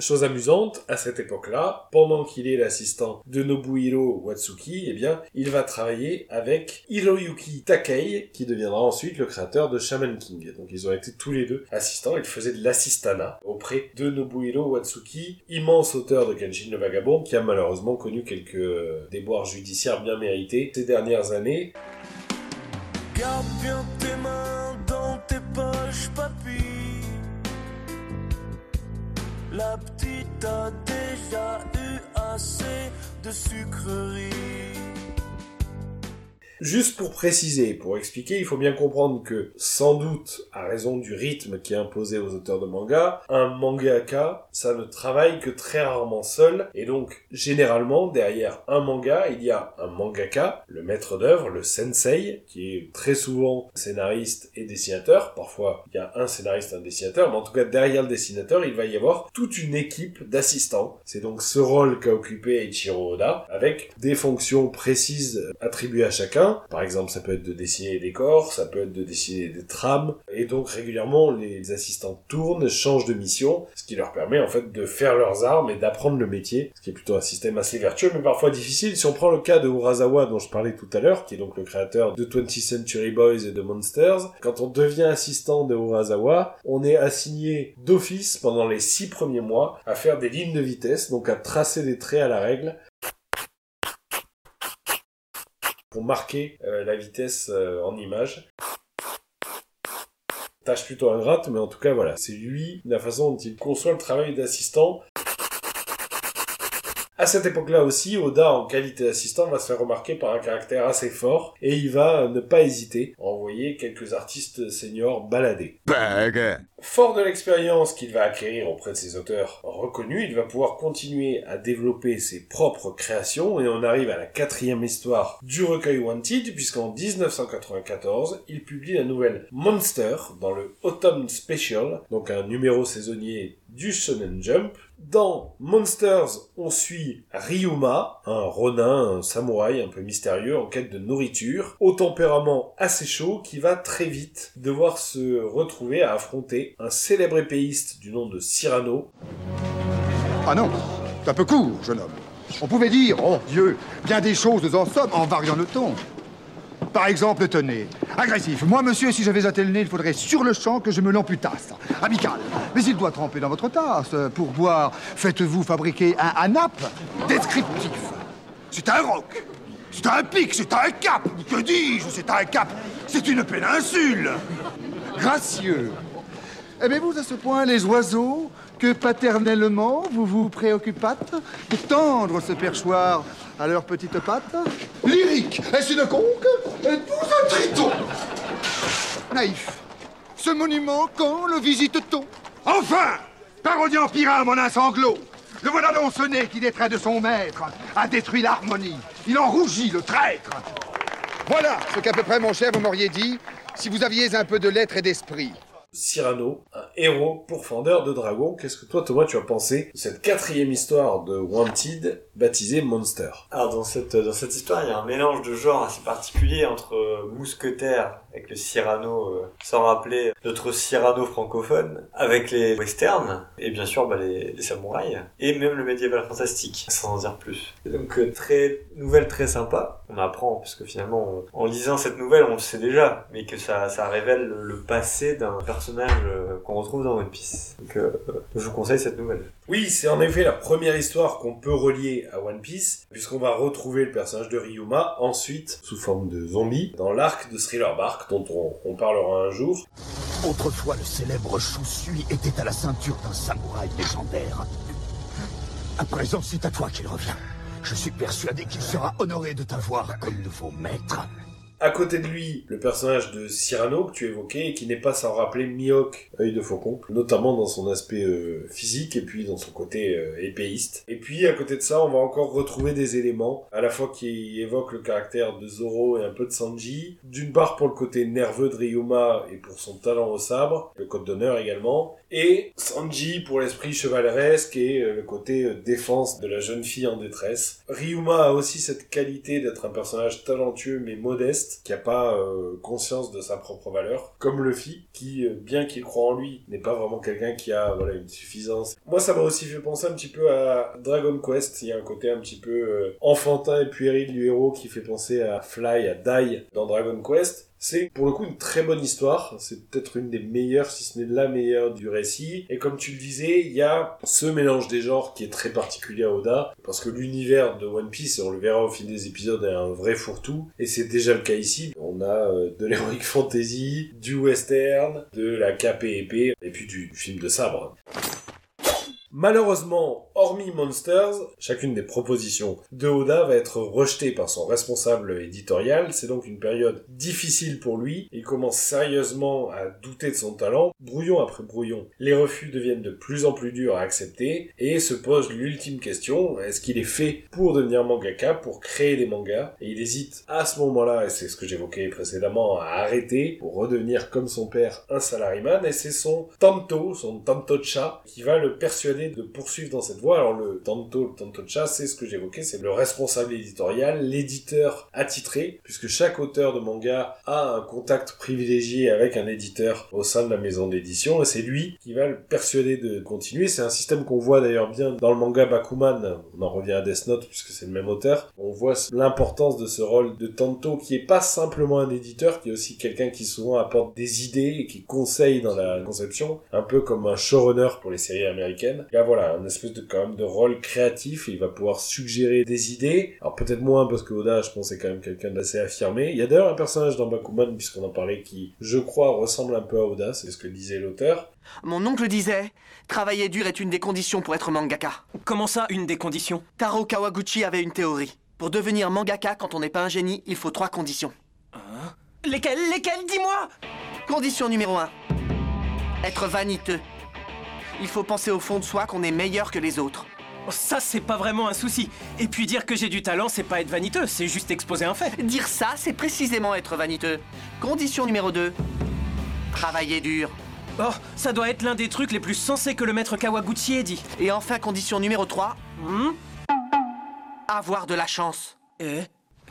Chose amusante, à cette époque-là, pendant qu'il est l'assistant de Nobuhiro Watsuki, eh il va travailler avec Hiroyuki Takei, qui deviendra ensuite le créateur de Shaman King. Donc ils ont été tous les deux assistants, ils faisaient de l'assistana auprès de Nobuhiro Watsuki, immense auteur de Kenshin le Vagabond, qui a malheureusement connu quelques euh, déboires judiciaires bien mérités ces dernières années. La petite a déjà eu assez de sucreries. Juste pour préciser, pour expliquer, il faut bien comprendre que, sans doute, à raison du rythme qui est imposé aux auteurs de manga, un mangaka, ça ne travaille que très rarement seul, et donc, généralement, derrière un manga, il y a un mangaka, le maître d'œuvre, le sensei, qui est très souvent scénariste et dessinateur, parfois il y a un scénariste et un dessinateur, mais en tout cas, derrière le dessinateur, il va y avoir toute une équipe d'assistants. C'est donc ce rôle qu'a occupé Eiichiro Oda, avec des fonctions précises attribuées à chacun, par exemple, ça peut être de dessiner les décors, ça peut être de dessiner des trames, et donc régulièrement les assistants tournent, changent de mission, ce qui leur permet en fait de faire leurs armes et d'apprendre le métier, ce qui est plutôt un système assez vertueux, mais parfois difficile. Si on prend le cas de Urasawa dont je parlais tout à l'heure, qui est donc le créateur de 20th Century Boys et de Monsters, quand on devient assistant de Urasawa, on est assigné d'office pendant les six premiers mois à faire des lignes de vitesse, donc à tracer des traits à la règle, pour marquer euh, la vitesse euh, en image. Tâche plutôt ingrate, mais en tout cas voilà, c'est lui, la façon dont il conçoit le travail d'assistant. À cette époque-là aussi, Oda, en qualité d'assistant, va se faire remarquer par un caractère assez fort, et il va ne pas hésiter à envoyer quelques artistes seniors balader. Fort de l'expérience qu'il va acquérir auprès de ses auteurs reconnus, il va pouvoir continuer à développer ses propres créations et on arrive à la quatrième histoire du recueil Wanted puisqu'en 1994, il publie la nouvelle Monster dans le Autumn Special, donc un numéro saisonnier du Shonen Jump. Dans Monsters, on suit Ryuma, un ronin, un samouraï un peu mystérieux en quête de nourriture, au tempérament assez chaud qui va très vite devoir se retrouver à affronter un célèbre épéiste du nom de Cyrano. Ah non, c'est un peu court, jeune homme. On pouvait dire, oh Dieu, bien des choses en somme en variant le ton. Par exemple, tenez, agressif. Moi, monsieur, si j'avais attelé le nez, il faudrait sur le champ que je me l'amputasse. Amical. Mais il doit tremper dans votre tasse. Pour boire, faites-vous fabriquer un anap descriptif. C'est un roc. C'est un pic, c'est un cap. Que dis-je? C'est un cap. C'est une péninsule. Gracieux. Aimez-vous à ce point les oiseaux que paternellement vous vous préoccupâtes de tendre ce perchoir à leurs petites pattes Lyrique Est-ce une conque Êtes-vous un triton Naïf. Ce monument, quand le visite-t-on? Enfin Parodie en pirate, mon sanglot Le voilà donc ce nez qui, détrait de son maître, a détruit l'harmonie. Il en rougit, le traître Voilà ce qu'à peu près, mon cher, vous m'auriez dit si vous aviez un peu de lettres et d'esprit. Cyrano, un héros pourfendeur de dragons. Qu'est-ce que toi, Thomas, tu as pensé de cette quatrième histoire de Wanted, baptisée Monster? Alors dans cette, dans cette histoire, il y a un mélange de genres assez particulier entre euh, mousquetaire avec le Cyrano, euh, sans rappeler notre Cyrano francophone, avec les westerns, et bien sûr bah, les, les samouraïs, et même le médiéval fantastique, sans en dire plus. Donc euh, très nouvelle très sympa, on apprend, parce que finalement, en lisant cette nouvelle, on le sait déjà, mais que ça, ça révèle le, le passé d'un personnage euh, qu'on retrouve dans One Piece. Donc euh, je vous conseille cette nouvelle. Oui, c'est en effet la première histoire qu'on peut relier à One Piece, puisqu'on va retrouver le personnage de Ryuma ensuite, sous forme de zombie, dans l'arc de Thriller Bark, dont on, parlera un jour. Autrefois, le célèbre Shusui était à la ceinture d'un samouraï légendaire. À présent, c'est à toi qu'il revient. Je suis persuadé qu'il sera honoré de t'avoir comme nouveau maître. À côté de lui, le personnage de Cyrano que tu évoquais et qui n'est pas sans rappeler Mihawk, œil de faucon, notamment dans son aspect euh, physique et puis dans son côté euh, épéiste. Et puis à côté de ça, on va encore retrouver des éléments à la fois qui évoquent le caractère de Zoro et un peu de Sanji, d'une part pour le côté nerveux de Ryuma et pour son talent au sabre, le code d'honneur également, et Sanji pour l'esprit chevaleresque et euh, le côté défense de la jeune fille en détresse. Ryuma a aussi cette qualité d'être un personnage talentueux mais modeste, qui a pas euh, conscience de sa propre valeur, comme Luffy, qui, euh, bien qu'il croit en lui, n'est pas vraiment quelqu'un qui a voilà une suffisance. Moi, ça m'a aussi fait penser un petit peu à Dragon Quest. Il y a un côté un petit peu euh, enfantin et puéril du héros qui fait penser à Fly, à Dai dans Dragon Quest. C'est pour le coup une très bonne histoire. C'est peut-être une des meilleures, si ce n'est la meilleure du récit. Et comme tu le disais, il y a ce mélange des genres qui est très particulier à Oda. Parce que l'univers de One Piece, on le verra au fil des épisodes, est un vrai fourre-tout. Et c'est déjà le cas ici. On a euh, de l'heroic fantasy, du western, de la épée, et puis du film de sabre. Malheureusement, hormis Monsters, chacune des propositions de Oda va être rejetée par son responsable éditorial. C'est donc une période difficile pour lui. Il commence sérieusement à douter de son talent, brouillon après brouillon. Les refus deviennent de plus en plus durs à accepter et se pose l'ultime question, est-ce qu'il est fait pour devenir mangaka, pour créer des mangas? Et il hésite à ce moment-là, et c'est ce que j'évoquais précédemment, à arrêter pour redevenir comme son père un salariman et c'est son Tanto, son Tanto-cha, qui va le persuader de poursuivre dans cette Alors le Tanto, le Tanto-cha, c'est ce que j'évoquais, c'est le responsable éditorial, l'éditeur attitré, puisque chaque auteur de manga a un contact privilégié avec un éditeur au sein de la maison d'édition, et c'est lui qui va le persuader de continuer. C'est un système qu'on voit d'ailleurs bien dans le manga Bakuman, on en revient à Death Note puisque c'est le même auteur. On voit l'importance de ce rôle de Tanto qui est pas simplement un éditeur, qui est aussi quelqu'un qui souvent apporte des idées et qui conseille dans la conception, un peu comme un showrunner pour les séries américaines. Là voilà, un espèce de quand même de rôle créatif, et il va pouvoir suggérer des idées. Alors peut-être moins parce que Oda, je pense, est quand même quelqu'un d'assez affirmé. Il y a d'ailleurs un personnage dans Bakuman, puisqu'on en parlait, qui, je crois, ressemble un peu à Oda, c'est ce que disait l'auteur. Mon oncle disait Travailler dur est une des conditions pour être mangaka. Comment ça, une des conditions? Taro Kawaguchi avait une théorie. Pour devenir mangaka, quand on n'est pas un génie, il faut trois conditions. Lesquelles? Lesquelles? Dis-moi Condition numéro un être vaniteux. Il faut penser au fond de soi qu'on est meilleur que les autres. Ça, c'est pas vraiment un souci. Et puis dire que j'ai du talent, c'est pas être vaniteux, c'est juste exposer un fait. Dire ça, c'est précisément être vaniteux. Condition numéro 2. Travailler dur. Oh, ça doit être l'un des trucs les plus sensés que le maître Kawaguchi ait dit. Et enfin, condition numéro 3. Hmm? Avoir de la chance. Eh?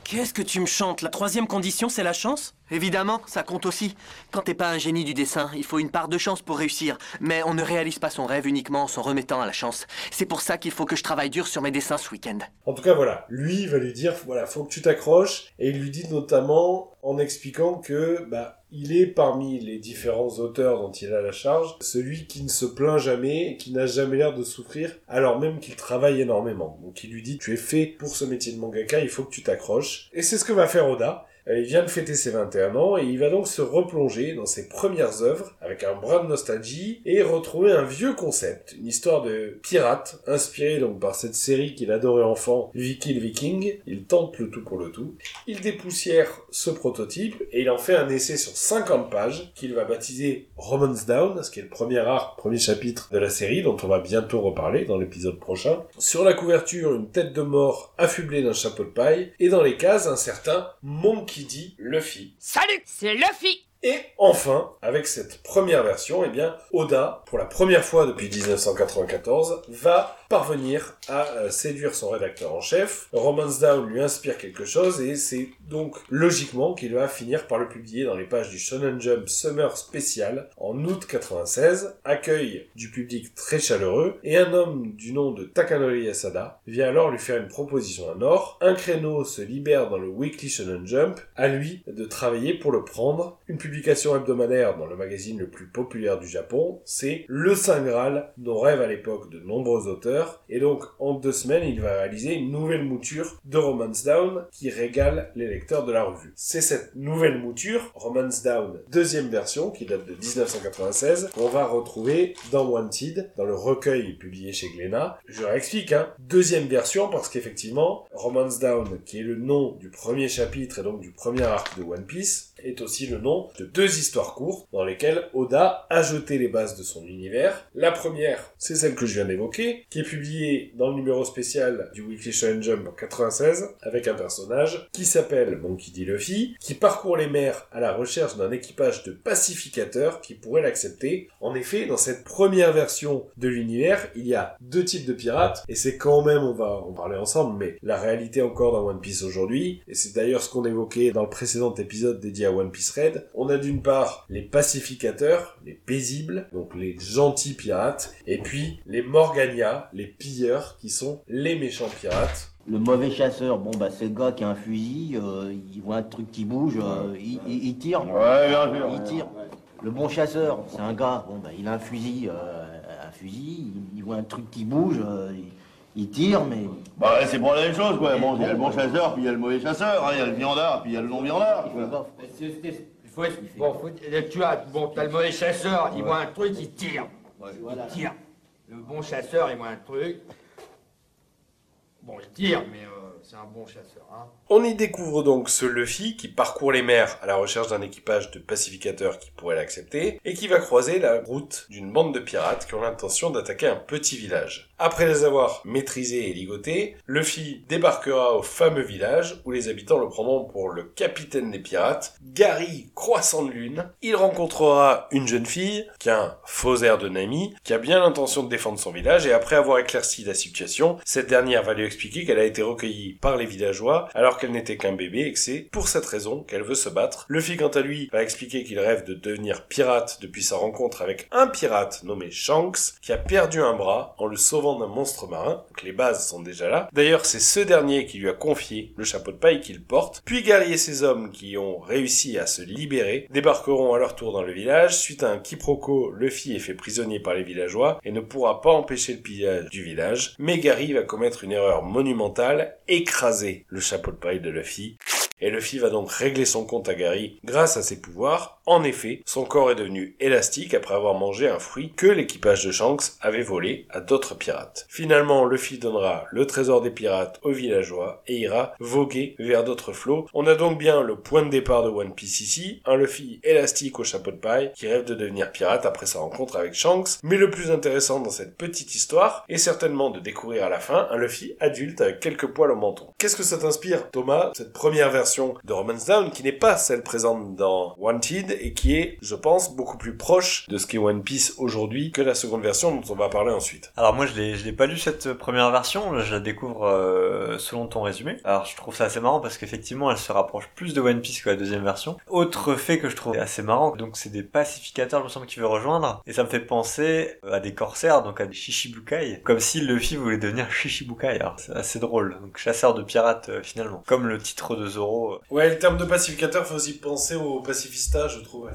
Qu'est-ce que tu me chantes La troisième condition, c'est la chance? Évidemment, ça compte aussi. Quand t'es pas un génie du dessin, il faut une part de chance pour réussir. Mais on ne réalise pas son rêve uniquement en s'en remettant à la chance. C'est pour ça qu'il faut que je travaille dur sur mes dessins ce week-end. En tout cas, voilà. Lui il va lui dire, voilà, faut que tu t'accroches. Et il lui dit notamment, en expliquant que, bah, il est parmi les différents auteurs dont il a la charge, celui qui ne se plaint jamais et qui n'a jamais l'air de souffrir, alors même qu'il travaille énormément. Donc il lui dit, tu es fait pour ce métier de mangaka, il faut que tu t'accroches. Et c'est ce que va faire Oda. Il vient de fêter ses 21 ans et il va donc se replonger dans ses premières œuvres avec un brin de nostalgie et retrouver un vieux concept, une histoire de pirate inspirée donc par cette série qu'il adorait enfant, Vicky le Viking. Il tente le tout pour le tout. Il dépoussière ce prototype et il en fait un essai sur 50 pages qu'il va baptiser Romance Down, ce qui est le premier arc, premier chapitre de la série dont on va bientôt reparler dans l'épisode prochain. Sur la couverture, une tête de mort affublée d'un chapeau de paille et dans les cases, un certain Monkey qui dit Luffy. Salut, c'est Luffy Et enfin, avec cette première version, eh bien, Oda, pour la première fois depuis 1994, va parvenir à euh, séduire son rédacteur en chef. Romance Down lui inspire quelque chose et c'est donc logiquement qu'il va finir par le publier dans les pages du Shonen Jump Summer Special en août 96. Accueil du public très chaleureux et un homme du nom de Takanori Asada vient alors lui faire une proposition en or. Un créneau se libère dans le Weekly Shonen Jump, à lui de travailler pour le prendre. Publication hebdomadaire dans le magazine le plus populaire du Japon, c'est le Saint Graal dont rêvent à l'époque de nombreux auteurs. Et donc, en deux semaines, il va réaliser une nouvelle mouture de Romance Down qui régale les lecteurs de la revue. C'est cette nouvelle mouture, Romance Down, deuxième version, qui date de 1996, qu'on va retrouver dans Wanted, dans le recueil publié chez Glénat. Je réexplique, hein. Deuxième version parce qu'effectivement, Romance Down, qui est le nom du premier chapitre et donc du premier arc de One Piece, est aussi le nom de deux histoires courtes dans lesquelles Oda a jeté les bases de son univers. La première, c'est celle que je viens d'évoquer, qui est publiée dans le numéro spécial du Weekly Shonen Jump en 96, avec un personnage qui s'appelle Monkey D. Luffy, qui parcourt les mers à la recherche d'un équipage de pacificateurs qui pourrait l'accepter. En effet, dans cette première version de l'univers, il y a deux types de pirates, et c'est quand même, on va en parler ensemble, mais la réalité encore dans One Piece aujourd'hui, et c'est d'ailleurs ce qu'on évoquait dans le précédent épisode dédié à One Piece Red, on a d'une part les pacificateurs, les paisibles, donc les gentils pirates, et puis les Morgania, les pilleurs, qui sont les méchants pirates. Le mauvais chasseur, bon bah c'est le gars qui a un fusil, euh, il voit un truc qui bouge, euh, il, il- il tire. Ouais, bien sûr. Il tire. Le bon chasseur, c'est un gars, bon bah il a un fusil, euh, un fusil, il, il voit un truc qui bouge, euh, il, il tire, mais. Bah, c'est pour la même chose, quoi. Bon, il y a le bon chasseur, puis il y a le mauvais chasseur, hein. il y a le viandard, puis il y a le non-viandard. Il faut être- bon, faut- tu as, bon, t'as le mauvais chasseur, il voit un truc, il tire. Il tire. Le bon chasseur, il voit un truc. Bon, il tire, mais euh, c'est un bon chasseur, hein. On y découvre donc ce Luffy qui parcourt les mers à la recherche d'un équipage de pacificateurs qui pourrait l'accepter et qui va croiser la route d'une bande de pirates qui ont l'intention d'attaquer un petit village. Après les avoir maîtrisés et ligotés, Luffy débarquera au fameux village où les habitants le prendront pour le capitaine des pirates, Gary Croissant de Lune. Il rencontrera une jeune fille qui a un faux air de Nami, qui a bien l'intention de défendre son village et après avoir éclairci la situation, cette dernière va lui expliquer qu'elle a été recueillie par les villageois alors qu'elle n'était qu'un bébé et que c'est pour cette raison qu'elle veut se battre. Luffy quant à lui va expliquer qu'il rêve de devenir pirate depuis sa rencontre avec un pirate nommé Shanks qui a perdu un bras en le sauvant d'un monstre marin. Donc les bases sont déjà là. D'ailleurs c'est ce dernier qui lui a confié le chapeau de paille qu'il porte. Puis Gary et ses hommes qui ont réussi à se libérer débarqueront à leur tour dans le village. Suite à un quiproquo, Luffy est fait prisonnier par les villageois et ne pourra pas empêcher le pillage du village. Mais Gary va commettre une erreur monumentale, écraser le chapeau de paille de Luffy. Et Luffy va donc régler son compte à Gary grâce à ses pouvoirs. En effet, son corps est devenu élastique après avoir mangé un fruit que l'équipage de Shanks avait volé à d'autres pirates. Finalement, Luffy donnera le trésor des pirates aux villageois et ira voguer vers d'autres flots. On a donc bien le point de départ de One Piece ici, un Luffy élastique au chapeau de paille qui rêve de devenir pirate après sa rencontre avec Shanks. Mais le plus intéressant dans cette petite histoire est certainement de découvrir à la fin un Luffy adulte avec quelques poils au menton. Qu'est-ce que ça t'inspire, Thomas, cette première version de Romance Down qui n'est pas celle présente dans Wanted et qui est, je pense, beaucoup plus proche de ce qu'est One Piece aujourd'hui que la seconde version dont on va parler ensuite. Alors moi je l'ai je l'ai pas lu cette première version, je la découvre euh, selon ton résumé. Alors je trouve ça assez marrant parce qu'effectivement elle se rapproche plus de One Piece que la deuxième version. Autre fait que je trouve assez marrant, donc c'est des pacificateurs je me semble qu'il veut rejoindre et ça me fait penser à des corsaires donc à des Shishibukai comme si Luffy voulait devenir Shishibukai. Alors c'est assez drôle. Donc chasseur de pirates euh, finalement. Comme le titre de Zoro. Euh. Ouais, le terme de pacificateur fait aussi penser au pacifista, je trouve.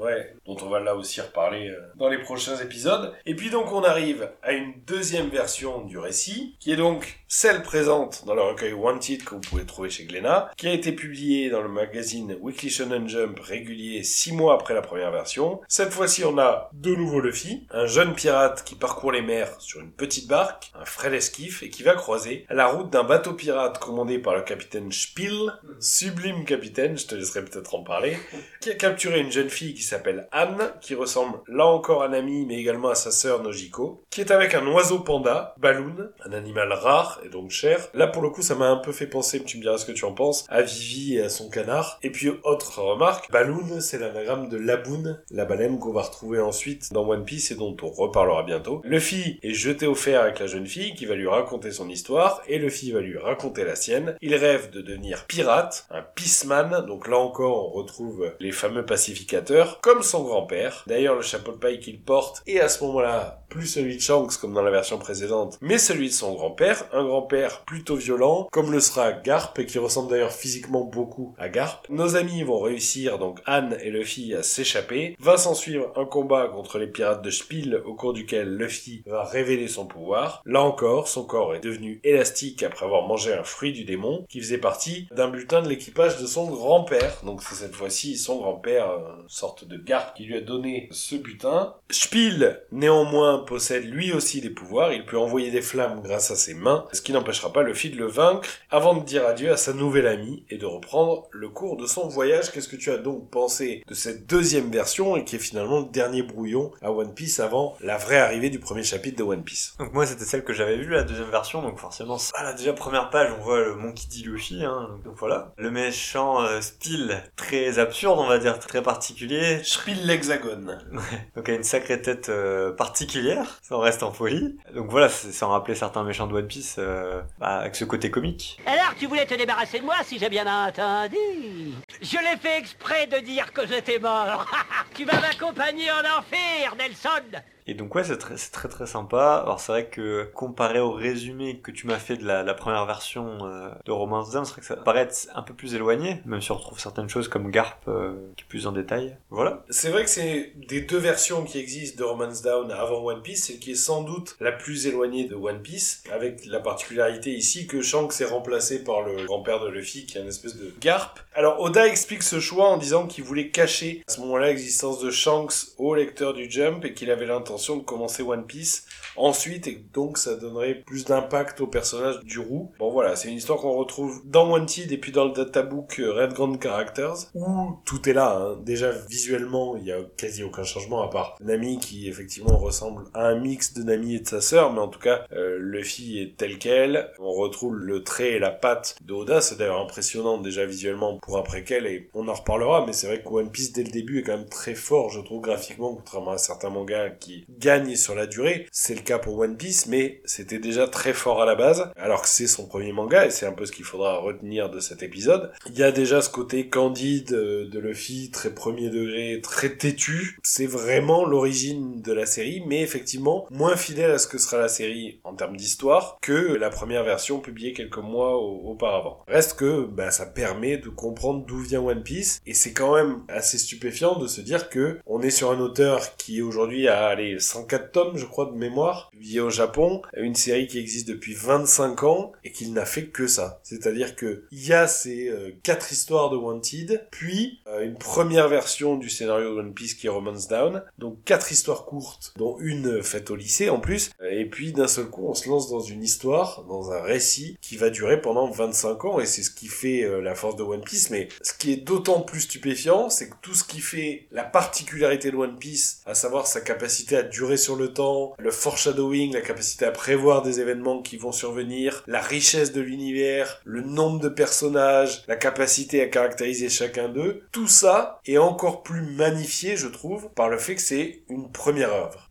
Ouais, dont on va là aussi reparler euh, dans les prochains épisodes. Et puis donc on arrive à une deuxième version du récit, qui est donc celle présente dans le recueil Wanted que vous pouvez trouver chez Glénat, qui a été publié dans le magazine Weekly Shonen Jump régulier six mois après la première version. Cette fois-ci on a de nouveau Luffy, un jeune pirate qui parcourt les mers sur une petite barque, un frêle esquif, et qui va croiser la route d'un bateau pirate commandé par le capitaine Spiel, sublime capitaine, je te laisserai peut-être en parler, qui a capturé une jeune fille qui s'appelle Anne, qui ressemble là encore à Nami, mais également à sa sœur Nojiko, qui est avec un oiseau panda, Balloon, un animal rare et donc Cher. Là pour le coup ça m'a un peu fait penser, tu me diras ce que tu en penses, à Vivi et à son canard. Et puis autre remarque, Balloon c'est l'anagramme de Laboon, la baleine qu'on va retrouver ensuite dans One Piece et dont on reparlera bientôt. Luffy est jeté au fer avec la jeune fille qui va lui raconter son histoire et Luffy va lui raconter la sienne. Il rêve de devenir pirate, un peaceman, donc là encore on retrouve les fameux pacificateurs, comme son grand-père. D'ailleurs le chapeau de paille qu'il porte est à ce moment-là plus celui de Shanks comme dans la version précédente, mais celui de son grand-père, un grand-père plutôt violent, comme le sera Garp, qui ressemble d'ailleurs physiquement beaucoup à Garp. Nos amis vont réussir, donc Anne et Luffy, à s'échapper. Va s'en suivre un combat contre les pirates de Spiel, au cours duquel Luffy va révéler son pouvoir. Là encore, son corps est devenu élastique après avoir mangé un fruit du démon, qui faisait partie d'un bulletin de l'équipage de son grand-père. Donc c'est cette fois-ci son grand-père, une sorte de Garp, qui lui a donné ce butin. Spiel, néanmoins, possède lui aussi des pouvoirs, il peut envoyer des flammes grâce à ses mains, qui n'empêchera pas Luffy de le vaincre avant de dire adieu à sa nouvelle amie et de reprendre le cours de son voyage. Qu'est-ce que tu as donc pensé de cette deuxième version et qui est finalement le dernier brouillon à One Piece avant la vraie arrivée du premier chapitre de One Piece? Donc moi c'était celle que j'avais vue la deuxième version donc forcément c'est- ah, la déjà première page on voit le Monkey D. Luffy hein, donc, donc voilà. Le méchant euh, style très absurde on va dire très particulier. Spiel l'hexagone. Donc a une sacrée tête euh, particulière. Ça en reste en folie. Donc voilà c'est sans rappeler certains méchants de One Piece euh, bah, avec ce côté comique. Alors, tu voulais te débarrasser de moi, si j'ai bien entendu Je l'ai fait exprès de dire que j'étais mort. Tu vas m'accompagner en enfer, Nelson Et donc ouais, c'est très, très sympa. Alors c'est vrai que comparé au résumé que tu m'as fait de la, première version euh, de Romance Down, c'est vrai que ça paraît être un peu plus éloigné, même si on retrouve certaines choses comme Garp euh, qui est plus en détail. Voilà. C'est vrai que c'est des deux versions qui existent de Romance Down avant One Piece, celle qui est sans doute la plus éloignée de One Piece, avec la particularité ici que Shanks est remplacé par le grand-père de Luffy, qui est une espèce de Garp. Alors Oda explique ce choix en disant qu'il voulait cacher à ce moment-là l'existence de Shanks au lecteur du Jump et qu'il avait l'intention de commencer One Piece ensuite et donc ça donnerait plus d'impact au personnage du roux. Bon voilà, c'est une histoire qu'on retrouve dans Wanted et puis dans le databook euh, Red Grand Characters où tout est là. hein. Déjà visuellement, il y a quasi aucun changement à part Nami qui effectivement ressemble à un mix de Nami et de sa sœur, mais en tout cas euh, Luffy est tel quel. On retrouve le trait et la patte de Oda, c'est d'ailleurs impressionnant déjà visuellement pour un préquel et on en reparlera, mais c'est vrai que One Piece dès le début est quand même très fort, je trouve graphiquement, contrairement à certains mangas qui gagnent sur la durée. C'est cas pour One Piece, mais c'était déjà très fort à la base, alors que c'est son premier manga, et c'est un peu ce qu'il faudra retenir de cet épisode. Il y a déjà ce côté candide euh, de Luffy, très premier degré, très têtu. C'est vraiment l'origine de la série, mais effectivement moins fidèle à ce que sera la série en termes d'histoire que la première version publiée quelques mois au- auparavant. Reste que bah, ça permet de comprendre d'où vient One Piece, et c'est quand même assez stupéfiant de se dire que on est sur un auteur qui aujourd'hui a allez, 104 tomes, je crois, de mémoire, publié au Japon, une série qui existe depuis 25 ans et qu'il n'a fait que ça. C'est-à-dire que il y a ces euh, quatre histoires de Wanted, puis euh, une première version du scénario de One Piece qui est Romance Down, donc quatre histoires courtes, dont une faite au lycée en plus, et puis d'un seul coup on se lance dans une histoire, dans un récit qui va durer pendant 25 ans. Et c'est ce qui fait euh, la force de One Piece, mais ce qui est d'autant plus stupéfiant, c'est que tout ce qui fait la particularité de One Piece, à savoir sa capacité à durer sur le temps, le foreshadowing, la capacité à prévoir des événements qui vont survenir, la richesse de l'univers, le nombre de personnages, la capacité à caractériser chacun d'eux, tout ça est encore plus magnifié, je trouve, par le fait que c'est une première œuvre.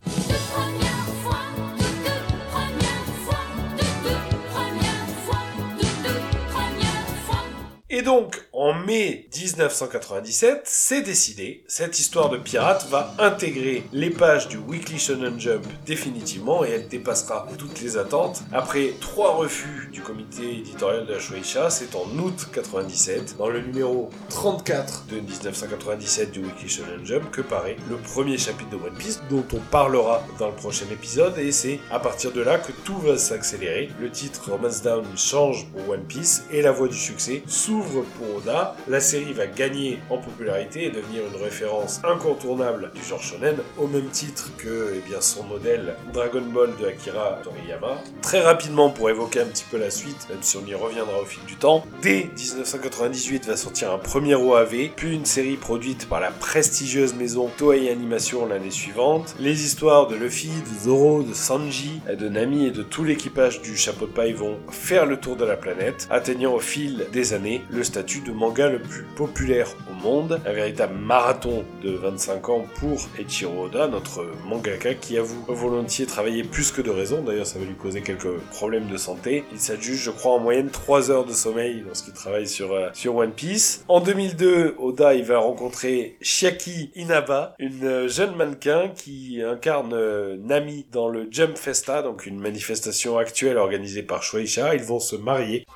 Et donc, en mai 1997, c'est décidé, cette histoire de pirate va intégrer les pages du Weekly Shonen Jump définitivement et elle dépassera toutes les attentes. Après trois refus du comité éditorial de la Shueisha, c'est en août 97, dans le numéro 34 de 1997 du Weekly Shonen Jump, que paraît le premier chapitre de One Piece, dont on parlera dans le prochain épisode, et c'est à partir de là que tout va s'accélérer. Le titre Romance Down change pour One Piece et la voie du succès s'ouvre pour Oda. La série va gagner en popularité et devenir une référence incontournable du genre shonen, au même titre que eh bien, son modèle Dragon Ball de Akira Toriyama. Très rapidement, pour évoquer un petit peu la suite, même si on y reviendra au fil du temps, dès 1998 va sortir un premier OAV, puis une série produite par la prestigieuse maison Toei Animation l'année suivante. Les histoires de Luffy, de Zoro, de Sanji, de Nami et de tout l'équipage du chapeau de paille vont faire le tour de la planète, atteignant au fil des années le statut de manga le plus populaire au monde, un véritable marathon de 25 ans pour Eiichiro Oda, notre mangaka qui avoue volontiers travailler plus que de raison, d'ailleurs ça va lui causer quelques problèmes de santé. Il s'adjuge, je crois, en moyenne 3 heures de sommeil lorsqu'il travaille sur, euh, sur One Piece. En 2002, Oda il va rencontrer Chiaki Inaba, une jeune mannequin qui incarne euh, Nami dans le Jump Festa, donc une manifestation actuelle organisée par Shueisha. Ils vont se marier.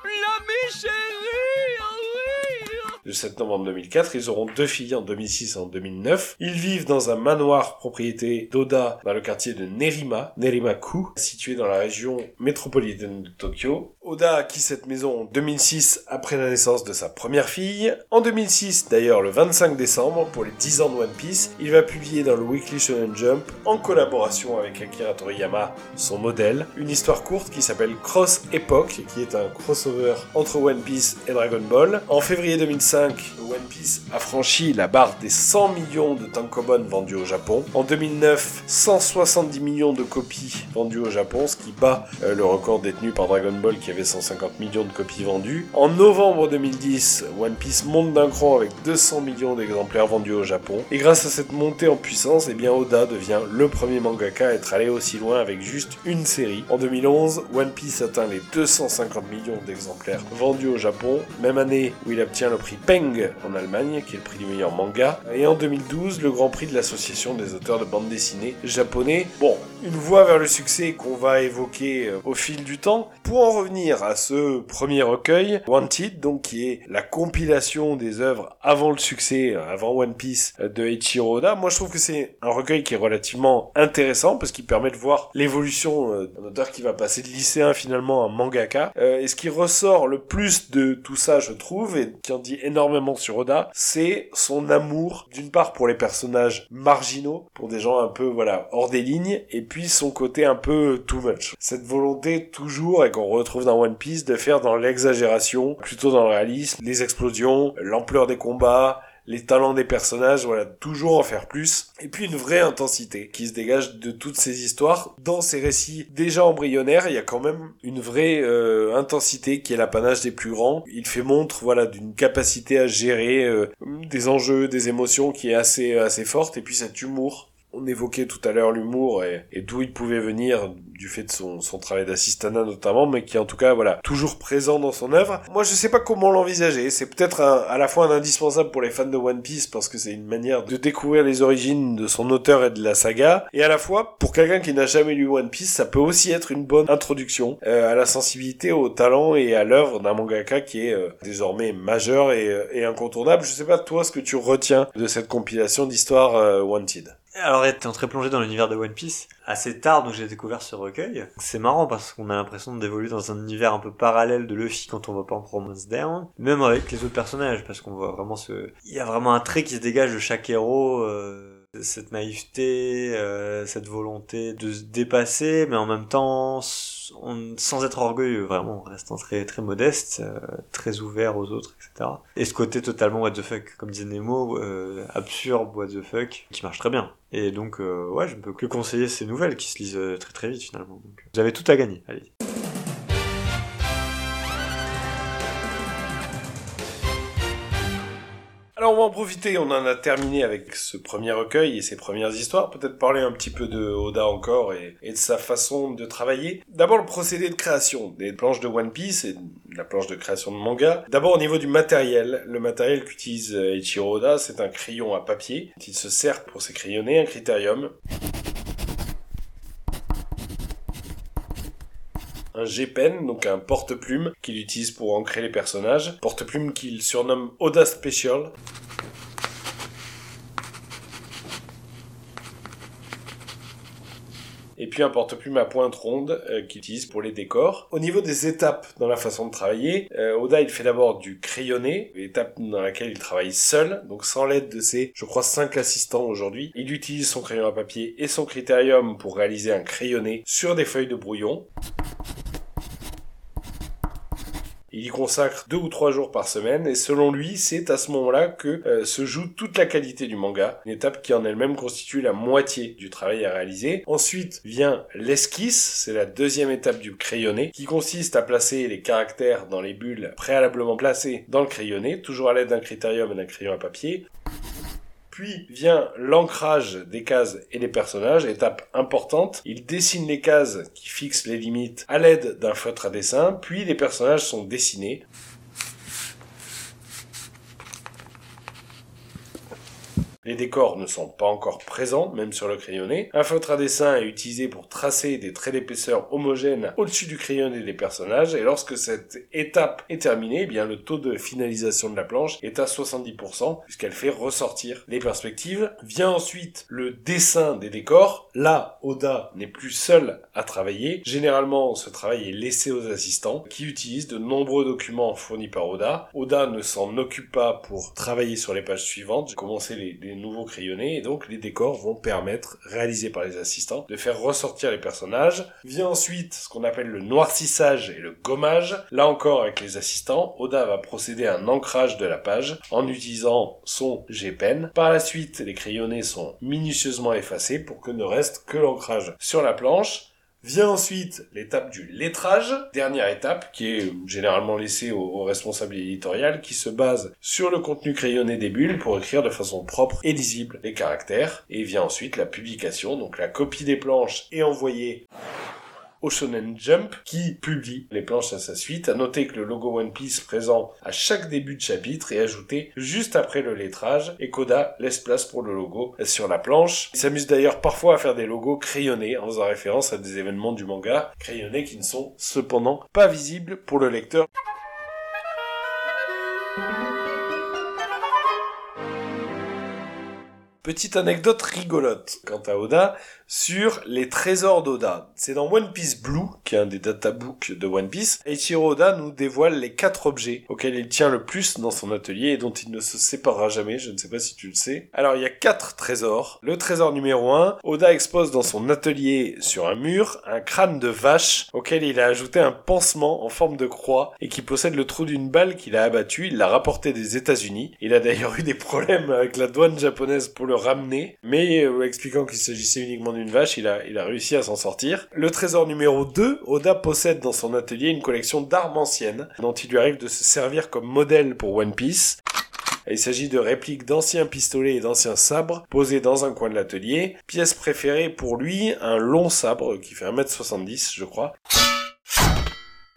Le 7 novembre 2004, ils auront deux filles en 2006 et en 2009. Ils vivent dans un manoir propriété d'Oda dans le quartier de Nerima, Nerimaku, situé dans la région métropolitaine de Tokyo. Oda acquit cette maison en 2006 après la naissance de sa première fille. En 2006, d'ailleurs le 25 décembre, pour les 10 ans de One Piece, il va publier dans le Weekly Shonen Jump, en collaboration avec Akira Toriyama, son modèle, une histoire courte qui s'appelle Cross Epoch, qui est un crossover entre One Piece et Dragon Ball. En février 2005, One Piece a franchi la barre des 100 millions de tankobon vendus au Japon. En 2009, 170 millions de copies vendues au Japon, ce qui bat euh, le record détenu par Dragon Ball qui avait 150 millions de copies vendues. En novembre 2010, One Piece monte d'un cran avec 200 millions d'exemplaires vendus au Japon. Et grâce à cette montée en puissance, eh bien Oda devient le premier mangaka à être allé aussi loin avec juste une série. En 2011, One Piece atteint les 250 millions d'exemplaires vendus au Japon, même année où il obtient le prix Peng en Allemagne, qui est le prix du meilleur manga. Et en 2012, le grand prix de l'association des auteurs de bande dessinée japonais. Bon, une voie vers le succès qu'on va évoquer euh, au fil du temps. Pour en revenir à ce premier recueil, Wanted, donc qui est la compilation des œuvres avant le succès, euh, avant One Piece euh, de Eiichiro Oda, moi je trouve que c'est un recueil qui est relativement intéressant parce qu'il permet de voir l'évolution d'un auteur qui va passer de lycéen finalement à mangaka. Et ce qui ressort le plus de tout ça, je trouve, et qui en dit sur Oda, c'est son amour d'une part pour les personnages marginaux, pour des gens un peu voilà hors des lignes, et puis son côté un peu too much. Cette volonté toujours et qu'on retrouve dans One Piece de faire dans l'exagération, plutôt dans le réalisme, les explosions, l'ampleur des combats, les talents des personnages, voilà, toujours en faire plus. Et puis une vraie intensité qui se dégage de toutes ces histoires. Dans ces récits déjà embryonnaires, il y a quand même une vraie euh, intensité qui est l'apanage des plus grands. Il fait montre, voilà, d'une capacité à gérer euh, des enjeux, des émotions qui est assez, assez forte. Et puis cet humour on évoquait tout à l'heure l'humour et, et d'où il pouvait venir du fait de son, son travail d'assistanat notamment, mais qui en tout cas voilà toujours présent dans son œuvre. Moi je sais pas comment l'envisager. C'est peut-être à la fois un indispensable pour les fans de One Piece parce que c'est une manière de découvrir les origines de son auteur et de la saga, et à la fois pour quelqu'un qui n'a jamais lu One Piece, ça peut aussi être une bonne introduction euh, à la sensibilité, au talent et à l'œuvre d'un mangaka qui est euh, désormais majeur et, euh, et incontournable. Je sais pas toi ce que tu retiens de cette compilation d'histoires euh, Wanted. Alors étant très plongé dans l'univers de One Piece, assez tard donc j'ai découvert ce recueil. C'est marrant parce qu'on a l'impression d'évoluer dans un univers un peu parallèle de Luffy quand on va pas en Promise Down, même avec les autres personnages parce qu'on voit vraiment ce... Il y a vraiment un trait qui se dégage de chaque héros, euh, cette naïveté, euh, cette volonté de se dépasser mais en même temps sans être orgueilleux vraiment, en restant très très modeste, euh, très ouvert aux autres, etc. Et ce côté totalement what the fuck, comme disait Nemo, euh, absurde what the fuck, qui marche très bien. Et donc, euh, ouais, je ne peux que conseiller ces nouvelles qui se lisent euh, très très vite finalement. Donc, vous avez tout à gagner. Allez. On va en profiter, on en a terminé avec ce premier recueil et ses premières histoires, peut-être parler un petit peu de Oda encore et, de sa façon de travailler. D'abord le procédé de création des planches de One Piece et la planche de création de manga. D'abord au niveau du matériel, le matériel qu'utilise euh, Eiichiro Oda, c'est un crayon à papier. Il se sert pour ses crayonnés un critérium. Un G-Pen, donc un porte-plume qu'il utilise pour ancrer les personnages. Porte-plume qu'il surnomme Oda Special. et puis un porte-plume à pointe ronde euh, qu'il utilise pour les décors. Au niveau des étapes dans la façon de travailler, euh, Oda il fait d'abord du crayonné, étape dans laquelle il travaille seul, donc sans l'aide de ses, je crois, cinq assistants aujourd'hui. Il utilise son crayon à papier et son critérium pour réaliser un crayonné sur des feuilles de brouillon. Il y consacre deux ou trois jours par semaine et selon lui, c'est à ce moment-là que euh, se joue toute la qualité du manga, une étape qui en elle-même constitue la moitié du travail à réaliser. Ensuite vient l'esquisse, c'est la deuxième étape du crayonné, qui consiste à placer les caractères dans les bulles préalablement placées dans le crayonné, toujours à l'aide d'un critérium et d'un crayon à papier. Puis vient l'ancrage des cases et des personnages, étape importante. Il dessine les cases qui fixent les limites à l'aide d'un feutre à dessin, puis les personnages sont dessinés. Les décors ne sont pas encore présents, même sur le crayonné. Un feutre à dessin est utilisé pour tracer des traits d'épaisseur homogènes au-dessus du crayonné des personnages, et lorsque cette étape est terminée, eh bien le taux de finalisation de la planche est à 70%, puisqu'elle fait ressortir les perspectives. Vient ensuite le dessin des décors. Là, Oda n'est plus seul à travailler. Généralement, ce travail est laissé aux assistants, qui utilisent de nombreux documents fournis par Oda. Oda ne s'en occupe pas pour travailler sur les pages suivantes. J'ai commencé les, les nouveaux crayonnés et donc les décors vont permettre, réalisés par les assistants, de faire ressortir les personnages. Vient ensuite ce qu'on appelle le noircissage et le gommage. Là encore avec les assistants, Oda va procéder à un ancrage de la page en utilisant son G-Pen. Par la suite, les crayonnés sont minutieusement effacés pour que ne reste que l'ancrage sur la planche. Vient ensuite l'étape du lettrage, dernière étape qui est généralement laissée au, au, responsable éditorial qui se base sur le contenu crayonné des bulles pour écrire de façon propre et lisible les caractères. Et vient ensuite la publication, donc la copie des planches est envoyée au Shonen Jump qui publie les planches à sa suite. À noter que le logo One Piece présent à chaque début de chapitre est ajouté juste après le lettrage et Koda laisse place pour le logo sur la planche. Il s'amuse d'ailleurs parfois à faire des logos crayonnés en faisant référence à des événements du manga crayonnés qui ne sont cependant pas visibles pour le lecteur. Petite anecdote rigolote quant à Oda sur les trésors d'Oda. C'est dans One Piece Blue, qui est un des databooks de One Piece, Eiichiro Oda nous dévoile les quatre objets auxquels il tient le plus dans son atelier et dont il ne se séparera jamais, je ne sais pas si tu le sais. Alors il y a quatre trésors. Le trésor numéro 1, Oda expose dans son atelier sur un mur un crâne de vache auquel il a ajouté un pansement en forme de croix et qui possède le trou d'une balle qu'il a abattu. Il l'a rapporté des États-Unis. Il a d'ailleurs eu des problèmes avec la douane japonaise pour le ramener, mais euh, expliquant qu'il s'agissait uniquement d'une vache, il a, il a réussi à s'en sortir. Le trésor numéro 2, Oda possède dans son atelier une collection d'armes anciennes, dont il lui arrive de se servir comme modèle pour One Piece. Il s'agit de répliques d'anciens pistolets et d'anciens sabres posés dans un coin de l'atelier. Pièce préférée pour lui, un long sabre qui fait 1m70 je crois.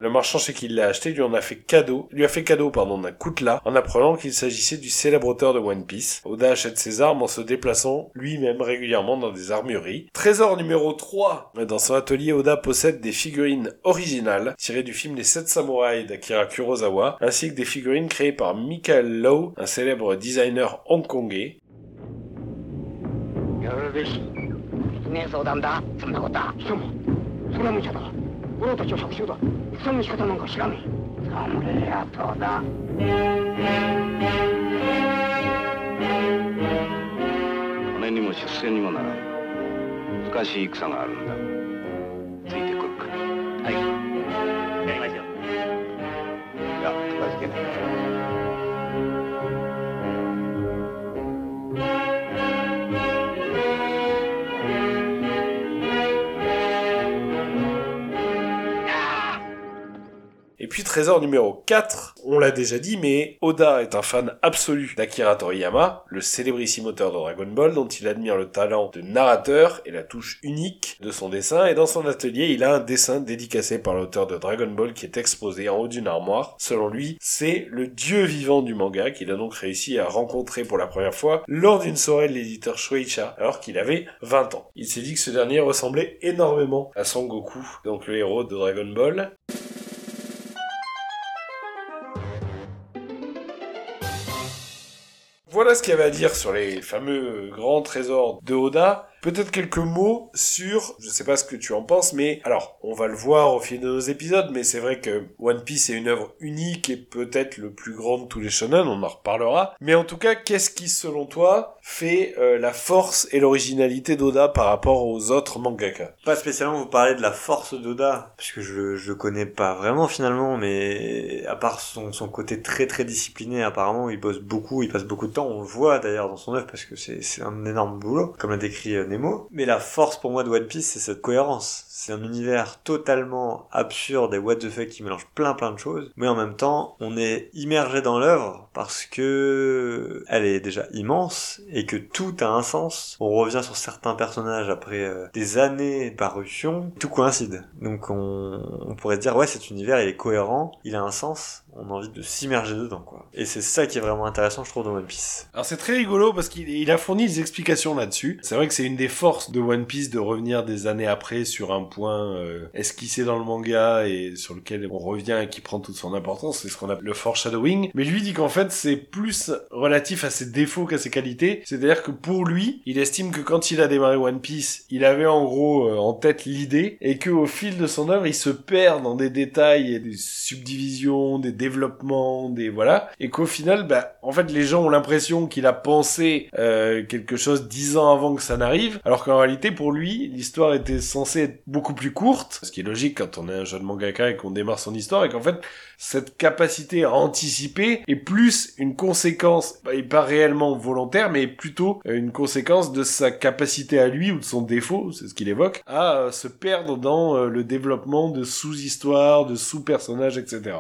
Le marchand chez qui il l'a acheté lui en a fait cadeau, lui a fait cadeau pardon d'un coutelas en apprenant qu'il s'agissait du célèbre auteur de One Piece. Oda achète ses armes en se déplaçant lui-même régulièrement dans des armureries. Trésor numéro 3. Dans son atelier, Oda possède des figurines originales tirées du film Les Sept Samouraïs d'Akira Kurosawa, ainsi que des figurines créées par Michael Lowe, un célèbre designer hongkongais. その仕方なんか知らねえ。侍野党だ。金にも出世にもならん。難しい戦があるんだ。ついてくるか。はい。Puis trésor numéro 4, on l'a déjà dit, mais Oda est un fan absolu d'Akira Toriyama, le célébrissime auteur de Dragon Ball, dont il admire le talent de narrateur et la touche unique de son dessin, et dans son atelier, il a un dessin dédicacé par l'auteur de Dragon Ball qui est exposé en haut d'une armoire. Selon lui, c'est le dieu vivant du manga qu'il a donc réussi à rencontrer pour la première fois lors d'une soirée de l'éditeur Shueisha, alors qu'il avait 20 ans. Il s'est dit que ce dernier ressemblait énormément à Son Goku, donc le héros de Dragon Ball. Voilà ce qu'il y avait à dire sur les fameux grands trésors de Oda. Peut-être quelques mots sur, je sais pas ce que tu en penses, mais alors, on va le voir au fil de nos épisodes, mais c'est vrai que One Piece est une œuvre unique et peut-être le plus grand de tous les shonen, on en reparlera. Mais en tout cas, qu'est-ce qui, selon toi, fait euh, la force et l'originalité d'Oda par rapport aux autres mangaka Pas spécialement vous parler de la force d'Oda, puisque je, je le connais pas vraiment finalement, mais à part son, son côté très très discipliné, apparemment, il bosse beaucoup, il passe beaucoup de temps, on le voit d'ailleurs dans son œuvre, parce que c'est un énorme boulot, comme l'a décrit euh, Mais la force pour moi de One Piece, c'est cette cohérence. C'est un univers totalement absurde et what the fuck qui mélange plein plein de choses, mais en même temps, on est immergé dans l'œuvre parce que elle est déjà immense et que tout a un sens. On revient sur certains personnages après euh, des années de parution, tout coïncide. Donc on, on pourrait dire ouais cet univers il est cohérent, il a un sens, on a envie de s'immerger dedans quoi. Et c'est ça qui est vraiment intéressant je trouve dans One Piece. Alors c'est très rigolo parce qu'il il a fourni des explications là-dessus. C'est vrai que c'est une des forces de One Piece de revenir des années après sur un point euh, esquissé dans le manga et sur lequel on revient et qui prend toute son importance. C'est ce qu'on appelle le foreshadowing. Mais lui dit qu'en fait c'est plus relatif à ses défauts qu'à ses qualités. C'est-à-dire que pour lui, il estime que quand il a démarré One Piece, il avait en gros euh, en tête l'idée et que au fil de son œuvre, il se perd dans des détails et des subdivisions, des développements, des voilà, et qu'au final, bah, en fait, les gens ont l'impression qu'il a pensé euh, quelque chose dix ans avant que ça n'arrive, alors qu'en réalité, pour lui, l'histoire était censée être beaucoup plus courte, ce qui est logique quand on est un jeune mangaka et qu'on démarre son histoire, et qu'en fait, cette capacité à anticiper est plus une conséquence, et pas réellement volontaire, mais plutôt une conséquence de sa capacité à lui ou de son défaut, c'est ce qu'il évoque, à euh, se perdre dans euh, le développement de sous-histoires, de sous-personnages, etc.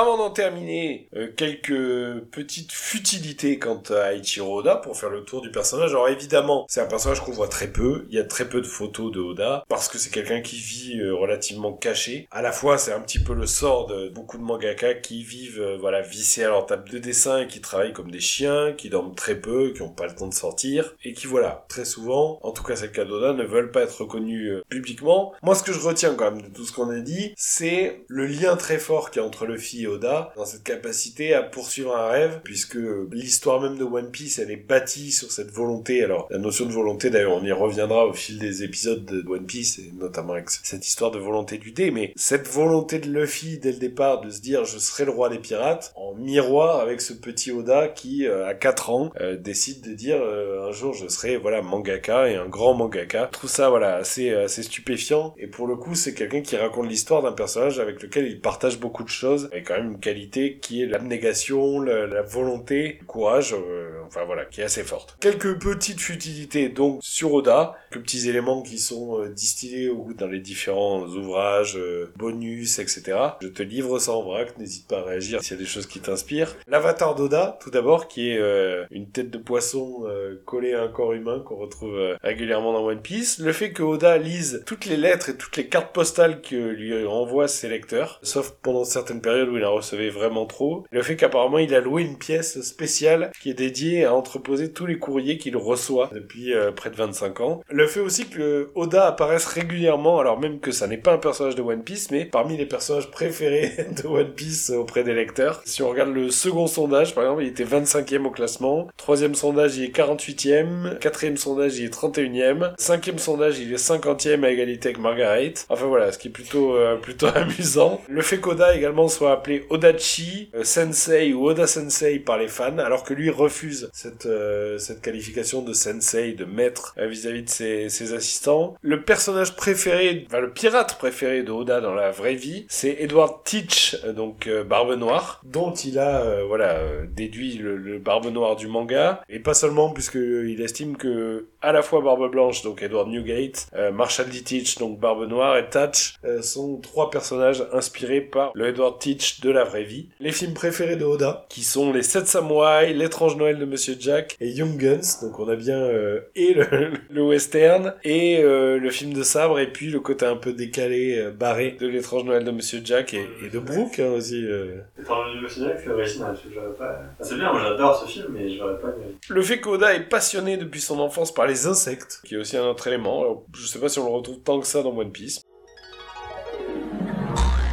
Avant d'en terminer, euh, quelques petites futilités quant à Ichiro Oda pour faire le tour du personnage. Alors évidemment, c'est un personnage qu'on voit très peu. Il y a très peu de photos de Oda parce que c'est quelqu'un qui vit euh, relativement caché. À la fois, c'est un petit peu le sort de beaucoup de mangaka qui vivent euh, voilà vissés à leur table de dessin qui travaillent comme des chiens, qui dorment très peu, qui n'ont pas le temps de sortir et qui voilà très souvent, en tout cas c'est le cas d'Oda, ne veulent pas être reconnus publiquement. Moi, ce que je retiens quand même de tout ce qu'on a dit, c'est le lien très fort qu'il y a entre Luffy et Oda dans cette capacité à poursuivre un rêve, puisque l'histoire même de One Piece, elle est bâtie sur cette volonté. Alors, la notion de volonté, d'ailleurs, on y reviendra au fil des épisodes de One Piece, et notamment avec cette histoire de volonté du dé, mais cette volonté de Luffy, dès le départ, de se dire, je serai le roi des pirates, en miroir avec ce petit Oda qui, euh, à 4 ans, euh, décide de dire, euh, un jour, je serai, voilà, mangaka, et un grand mangaka. Je trouve ça, voilà, assez, assez stupéfiant, et pour le coup, c'est quelqu'un qui raconte l'histoire d'un personnage avec lequel il partage beaucoup de choses, et quand même une qualité qui est l'abnégation, la, volonté, le courage, euh, enfin voilà, qui est assez forte. Quelques petites futilités donc sur Oda, quelques petits éléments qui sont euh, distillés au goût dans les différents ouvrages, euh, bonus, etc. Je te livre ça en vrac, n'hésite pas à réagir s'il y a des choses qui t'inspirent. L'avatar d'Oda, tout d'abord, qui est euh, une tête de poisson collée à un corps humain qu'on retrouve régulièrement dans One Piece. Le fait que Oda lise toutes les lettres et toutes les cartes postales que lui envoient ses lecteurs, sauf pendant certaines périodes où il en recevait vraiment trop. Le fait qu'apparemment il a loué une pièce spéciale qui est dédiée à entreposer tous les courriers qu'il reçoit depuis près de 25 ans. Fait aussi que Oda apparaisse régulièrement, alors même que ça n'est pas un personnage de One Piece, mais parmi les personnages préférés de One Piece auprès des lecteurs. Si on regarde le second sondage, par exemple, il était 25e au classement. Troisième sondage, il est 48e. Quatrième sondage, il est 31e. Cinquième sondage, il est 50e à égalité avec Margaret. Enfin voilà, ce qui est plutôt euh, plutôt amusant. Le fait qu'Oda également soit appelé Odachi, euh, Sensei ou Oda Sensei par les fans, alors que lui refuse cette euh, cette qualification de Sensei, de maître euh, vis-à-vis de ses, ses assistants. Le personnage préféré, enfin le pirate préféré de Oda dans la vraie vie, c'est Edward Teach, euh, donc euh, Barbe Noire, dont il a euh, voilà déduit le, le Barbe Noire du manga, et pas seulement puisque il estime que à la fois Barbe Blanche, donc Edward Newgate, euh, Marshall D. Teach, donc Barbe Noire, et Tatch euh, sont trois personnages inspirés par le Edward Teach de la vraie vie. Les films préférés de Oda, qui sont Les Sept Samouraïs, L'étrange Noël de Monsieur Jack et Young Guns, donc on a bien euh, et le, le western et euh, le film de sabre et puis le côté un peu décalé, barré de L'étrange Noël de Monsieur Jack et, et de Brooke hein, aussi. euh. Étant le cinéma, c'est original, j'aurais pas... C'est bien, moi j'adore ce film, mais j'aurais pas. Le fait qu'Oda est passionné depuis son enfance par les insectes, qui est aussi un autre élément. Alors, je sais pas si on le retrouve tant que ça dans One Piece.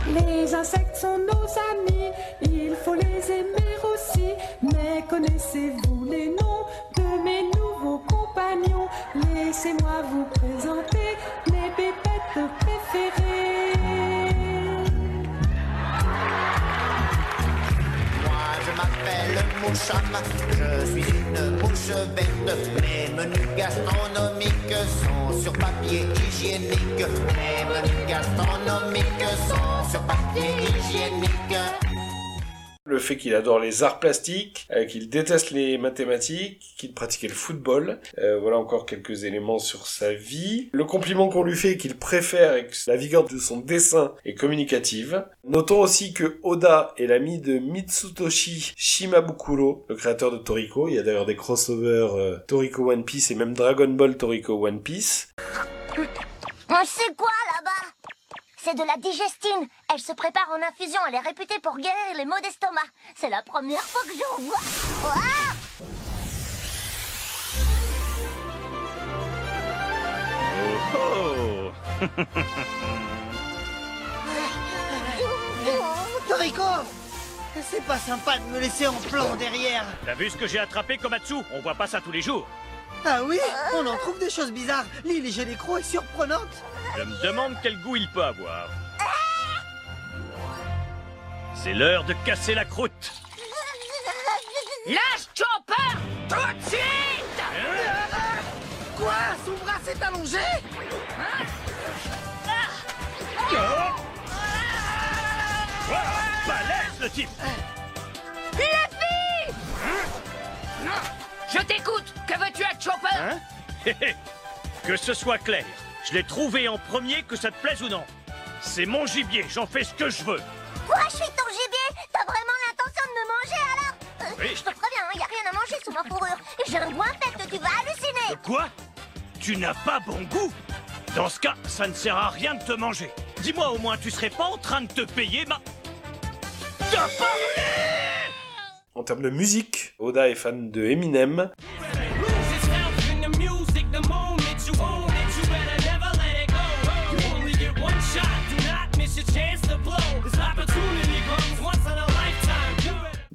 Les insectes sont nos amis, il faut les aimer aussi. Connaissez-vous les noms de mes nouveaux compagnons? Laissez-moi vous présenter mes pépettes préférées. Moi je m'appelle Moucham, je suis une mouche verte. Mes menus gastronomiques sont sur papier hygiénique. Mes menus gastronomiques sont sur papier hygiénique. Le fait qu'il adore les arts plastiques, euh, qu'il déteste les mathématiques, qu'il pratiquait le football. Euh, voilà encore quelques éléments sur sa vie. Le compliment qu'on lui fait qu'il préfère et que la vigueur de son dessin est communicative. Notons aussi que Oda est l'ami de Mitsutoshi Shimabukuro, le créateur de Toriko. Il y a d'ailleurs des crossovers euh, Toriko One Piece et même Dragon Ball Toriko One Piece. Sait quoi là-bas? C'est de la digestine. Elle se prépare en infusion. Elle est réputée pour guérir les maux d'estomac. C'est la première fois que j'en vois. Oh Toriko C'est pas sympa de me laisser en plan derrière. T'as vu ce que j'ai attrapé comme Atsu On voit pas ça tous les jours. Ah oui On en trouve des choses bizarres. L'île Génécro est surprenante. Je me demande quel goût il peut avoir. C'est l'heure de casser la croûte. Lâche Chopper! Tout de suite! Quoi? Son bras s'est allongé? Hein? Balèze le type. Luffy Je t'écoute. Que veux-tu à Chopper? Hein? Que ce soit clair, je l'ai trouvé en premier, que ça te plaise ou non. C'est mon gibier, j'en fais ce que je veux. Quoi, je suis ton gibier T'as vraiment l'intention de me manger alors Euh, Oui. Je te préviens, il y a rien à manger sous ma fourrure. J'ai un goût infect, tu vas halluciner. Quoi Tu n'as pas bon goût Dans ce cas, ça ne sert à rien de te manger. Dis-moi au moins, tu serais pas en train de te payer ma... T'as parlé En termes de musique, Oda est fan de Eminem.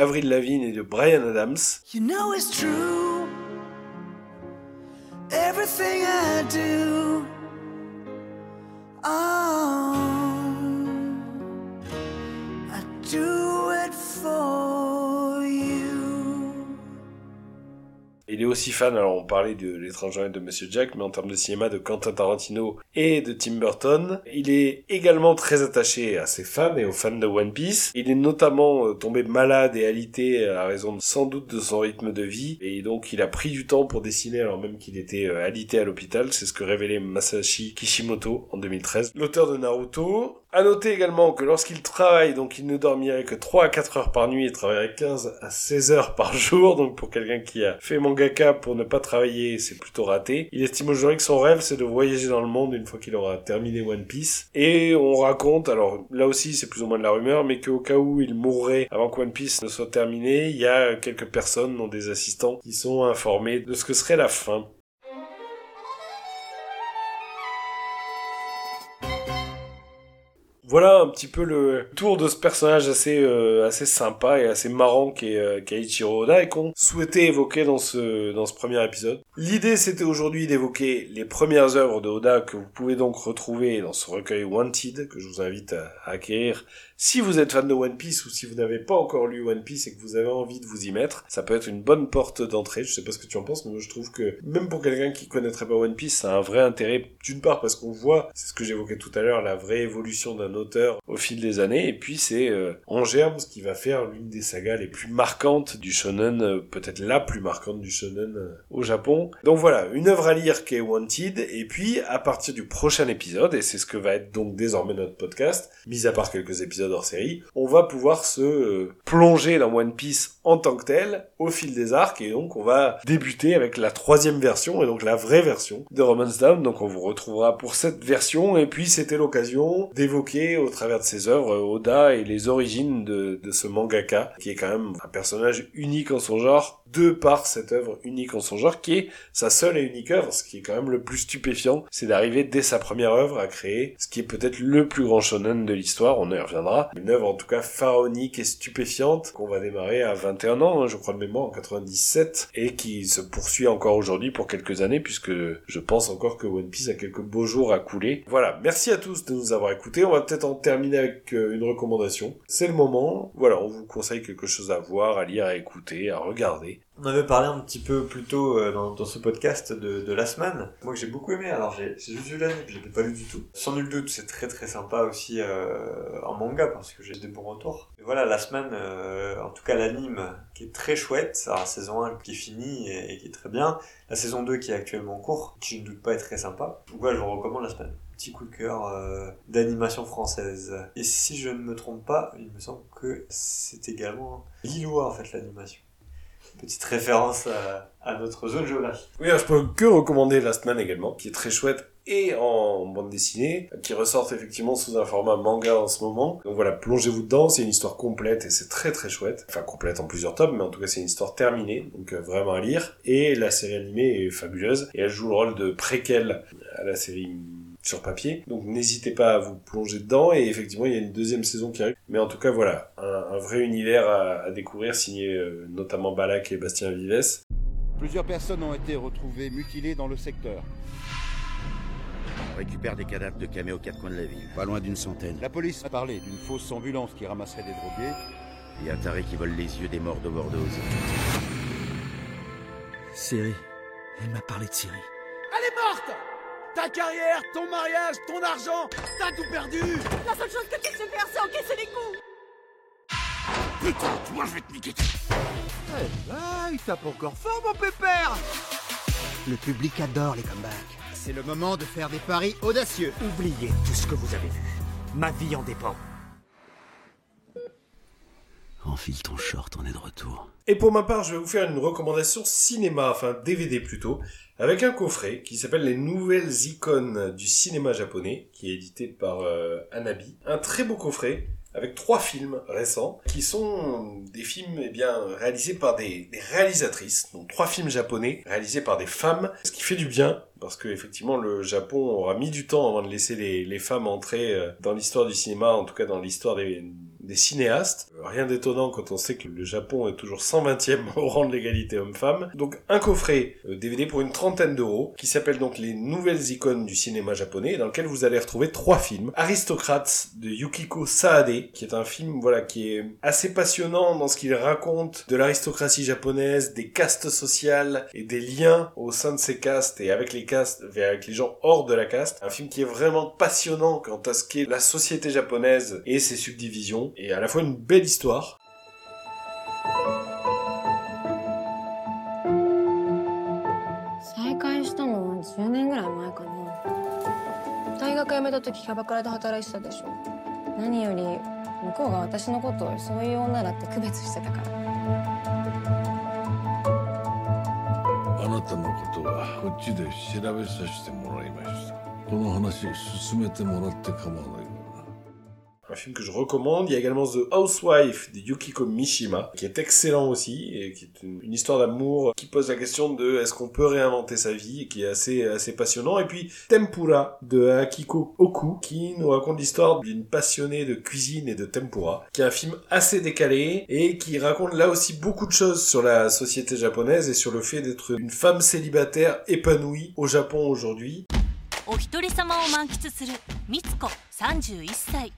Avril Lavigne et de Brian Adams. You know it's true. Everything I do. Il est aussi fan, alors on parlait de l'étranger de Monsieur Jack, mais en termes de cinéma de Quentin Tarantino et de Tim Burton. Il est également très attaché à ses fans et aux fans de One Piece. Il est notamment euh, tombé malade et alité à raison sans doute de son rythme de vie, et donc il a pris du temps pour dessiner alors même qu'il était euh, alité à l'hôpital. C'est ce que révélait Masashi Kishimoto en 2013, l'auteur de Naruto. À noter également que lorsqu'il travaille, donc il ne dormirait que 3 à 4 heures par nuit et travaillerait 15 à 16 heures par jour. Donc pour quelqu'un qui a fait mangaka pour ne pas travailler, c'est plutôt raté. Il estime aujourd'hui que son rêve c'est de voyager dans le monde une fois qu'il aura terminé One Piece. Et on raconte, alors là aussi c'est plus ou moins de la rumeur, mais qu'au cas où il mourrait avant que One Piece ne soit terminé, il y a quelques personnes, dont des assistants, qui sont informés de ce que serait la fin. Voilà un petit peu le tour de ce personnage assez euh, assez sympa et assez marrant qu'est euh, Oda et qu'on souhaitait évoquer dans ce dans ce premier épisode. L'idée c'était aujourd'hui d'évoquer les premières œuvres de Oda que vous pouvez donc retrouver dans ce recueil Wanted que je vous invite à acquérir si vous êtes fan de One Piece ou si vous n'avez pas encore lu One Piece et que vous avez envie de vous y mettre, ça peut être une bonne porte d'entrée. Je sais pas ce que tu en penses, mais je trouve que même pour quelqu'un qui connaîtrait pas One Piece, ça a un vrai intérêt. D'une part parce qu'on voit, c'est ce que j'évoquais tout à l'heure, la vraie évolution d'un auteur au fil des années, et puis c'est euh, en germe ce qui va faire l'une des sagas les plus marquantes du shonen, euh, peut-être la plus marquante du shonen euh, au Japon. Donc voilà, une œuvre à lire qui est Wanted, et puis à partir du prochain épisode, et c'est ce que va être donc désormais notre podcast, mis à part quelques épisodes hors série, on va pouvoir se euh, plonger dans One Piece en tant que tel au fil des arcs et donc on va débuter avec la troisième version et donc la vraie version de Romance Down. Donc on vous retrouvera pour cette version et puis c'était l'occasion d'évoquer au travers de ses œuvres Oda et les origines de, de ce mangaka qui est quand même un personnage unique en son genre de par cette œuvre unique en son genre qui est sa seule et unique œuvre. Ce qui est quand même le plus stupéfiant c'est d'arriver dès sa première œuvre à créer ce qui est peut-être le plus grand shonen de l'histoire. On y reviendra une œuvre en tout cas pharaonique et stupéfiante qu'on va démarrer à 21 ans, hein, je crois de mémoire, en 97, et qui se poursuit encore aujourd'hui pour quelques années, puisque je pense encore que One Piece a quelques beaux jours à couler. Voilà, merci à tous de nous avoir écoutés. On va peut-être en terminer avec euh, une recommandation. C'est le moment. Voilà, on vous conseille quelque chose à voir, à lire, à écouter, à regarder. On avait parlé un petit peu plus tôt euh, dans, ce podcast de, de la semaine. Moi j'ai beaucoup aimé, alors j'ai juste vu l'anime, je l'ai pas lu du tout. Sans nul doute, c'est très très sympa aussi euh, en manga parce que j'ai des bons retours. Et voilà, la semaine, euh, en tout cas l'anime qui est très chouette, alors saison 1 qui est finie et, qui est très bien, la saison 2 qui est actuellement en cours, qui ne doute pas est très sympa. Donc voilà, je vous recommande la semaine. Petit coup de cœur d'animation française. Et si je ne me trompe pas, il me semble que c'est également Lillois en fait l'animation. Petite référence à, notre zone géographique. Oui, alors, je peux que recommander Last Man également, qui est très chouette et en bande dessinée, qui ressort effectivement sous un format manga en ce moment. Donc voilà, plongez-vous dedans, c'est une histoire complète et c'est très très chouette. Enfin, complète en plusieurs tomes, mais en tout cas c'est une histoire terminée, donc euh, vraiment à lire. Et la série animée est fabuleuse, et elle joue le rôle de préquel à la série sur papier. Donc n'hésitez pas à vous plonger dedans et effectivement il y a une deuxième saison qui arrive. Mais en tout cas voilà, un, un vrai univers à, à découvrir signé euh, notamment Balak et Bastien Vives. Plusieurs personnes ont été retrouvées mutilées dans le secteur. On récupère des cadavres de camés aux quatre coins de la ville. Pas loin d'une centaine. La police a parlé d'une fausse ambulance qui ramasserait des drogués. Il y a un taré qui vole les yeux des morts d'overdose. Siri. Elle m'a parlé de Siri. Elle est morte Ta carrière, ton mariage, ton argent, t'as tout perdu La seule chose que tu sais faire, c'est encaisser les coups Putain, moi je vais te niquer Eh ben, il tape encore fort, mon pépère Le public adore les comebacks. C'est le moment de faire des paris audacieux. Oubliez tout ce que vous avez vu. Ma vie en dépend. Enfile ton short, on est de retour. Et pour ma part, je vais vous faire une recommandation cinéma, enfin DVD plutôt, avec un coffret qui s'appelle Les Nouvelles Icônes du cinéma japonais, qui est édité par euh, Anabi. Un très beau coffret avec trois films récents qui sont des films eh bien réalisés par des, réalisatrices, donc trois films japonais réalisés par des femmes, ce qui fait du bien parce que effectivement le Japon aura mis du temps avant de laisser les, les femmes entrer euh, dans l'histoire du cinéma, en tout cas dans l'histoire des, des cinéastes. Rien d'étonnant quand on sait que le Japon est toujours 120e au rang de l'égalité homme-femme. Donc un coffret euh, DVD pour une trentaine d'euros qui s'appelle donc les nouvelles icônes du cinéma japonais dans lequel vous allez retrouver trois films. Aristocrates de Yukiko Saade qui est un film voilà qui est assez passionnant dans ce qu'il raconte de l'aristocratie japonaise, des castes sociales et des liens au sein de ces castes et avec les castes avec les gens hors de la caste. Un film qui est vraiment passionnant quant à ce qu'est la société japonaise et ses subdivisions et à la fois une belle histoire. 再会したのは10年ぐらい前かな大学辞めた時キャバクラで働いてたでしょ何より向こうが私のことをそういう女だって区別してたからあなたのことはこっちで調べさせてもらいましたこの話進めてもらって構わない film que je recommande. Il y a également The Housewife de Yukiko Mishima, qui est excellent aussi, et qui est une, histoire d'amour qui pose la question de est-ce qu'on peut réinventer sa vie, et qui est assez, assez passionnant. Et puis Tempura de Akiko Oku, qui nous raconte l'histoire d'une passionnée de cuisine et de tempura, qui est un film assez décalé, et qui raconte là aussi beaucoup de choses sur la société japonaise et sur le fait d'être une femme célibataire épanouie au Japon aujourd'hui. お一人様を満喫する美津子31歳。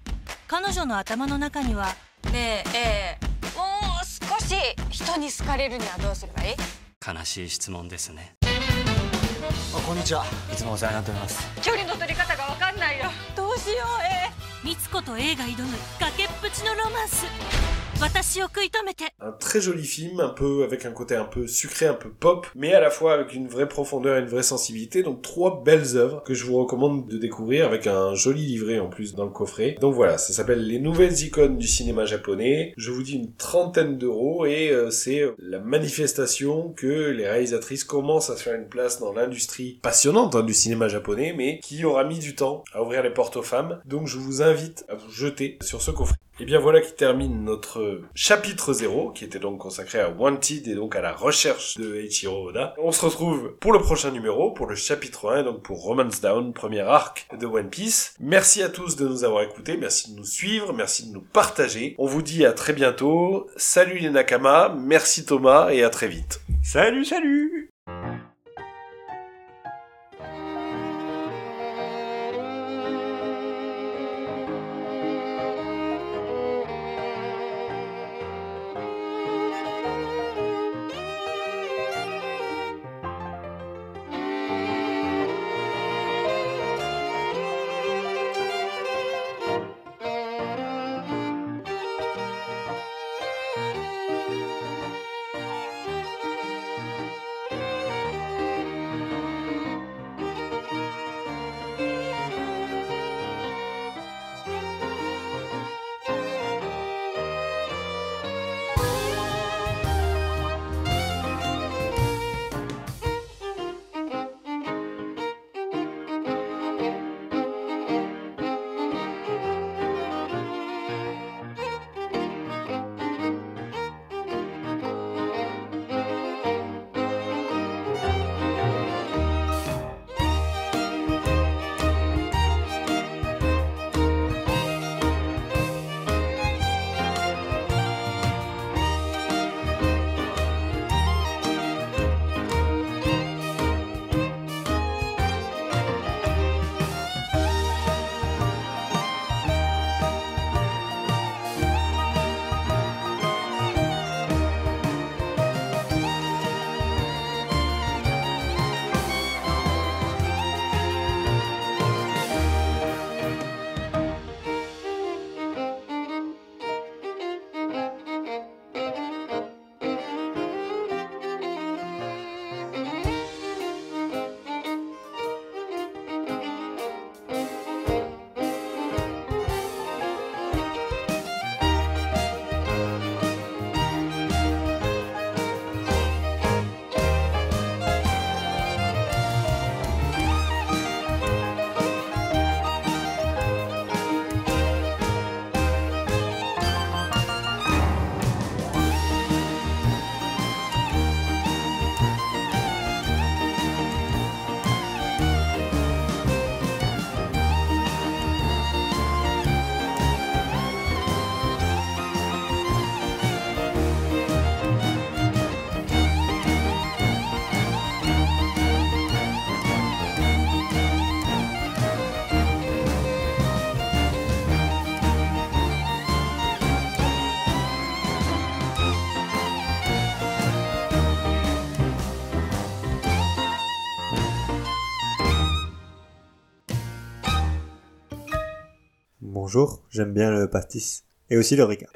彼女の頭の中にはねえええもう少し人に好かれるにはどうすればいい？悲しい質問ですね。あこんにちは。いつもお世話になっております。距離の取り方がわかんないよ。どうしようえ美津子と A が挑む崖っぷちのロマンス Un très joli film, un peu avec un côté un peu sucré, un peu pop, mais à la fois avec une vraie profondeur et une vraie sensibilité. Donc trois belles œuvres que je vous recommande de découvrir avec un joli livret en plus dans le coffret. Donc voilà, ça s'appelle Les nouvelles icônes du cinéma japonais. Je vous dis une trentaine d'euros et euh, c'est la manifestation que les réalisatrices commencent à se faire une place dans l'industrie passionnante hein, du cinéma japonais, mais qui aura mis du temps à ouvrir les portes aux femmes. Donc je vous invite à vous jeter sur ce coffret. Et bien voilà qui termine notre chapitre 0, qui était donc consacré à Wanted et donc à la recherche de Eiichiro Oda. On se retrouve pour le prochain numéro, pour le chapitre 1, donc pour Romance Down, premier arc de One Piece. Merci à tous de nous avoir écoutés, merci de nous suivre, merci de nous partager. On vous dit à très bientôt. Salut les Nakama, merci Thomas et à très vite. Salut, salut j'aime bien le pastis. Et aussi le ricard.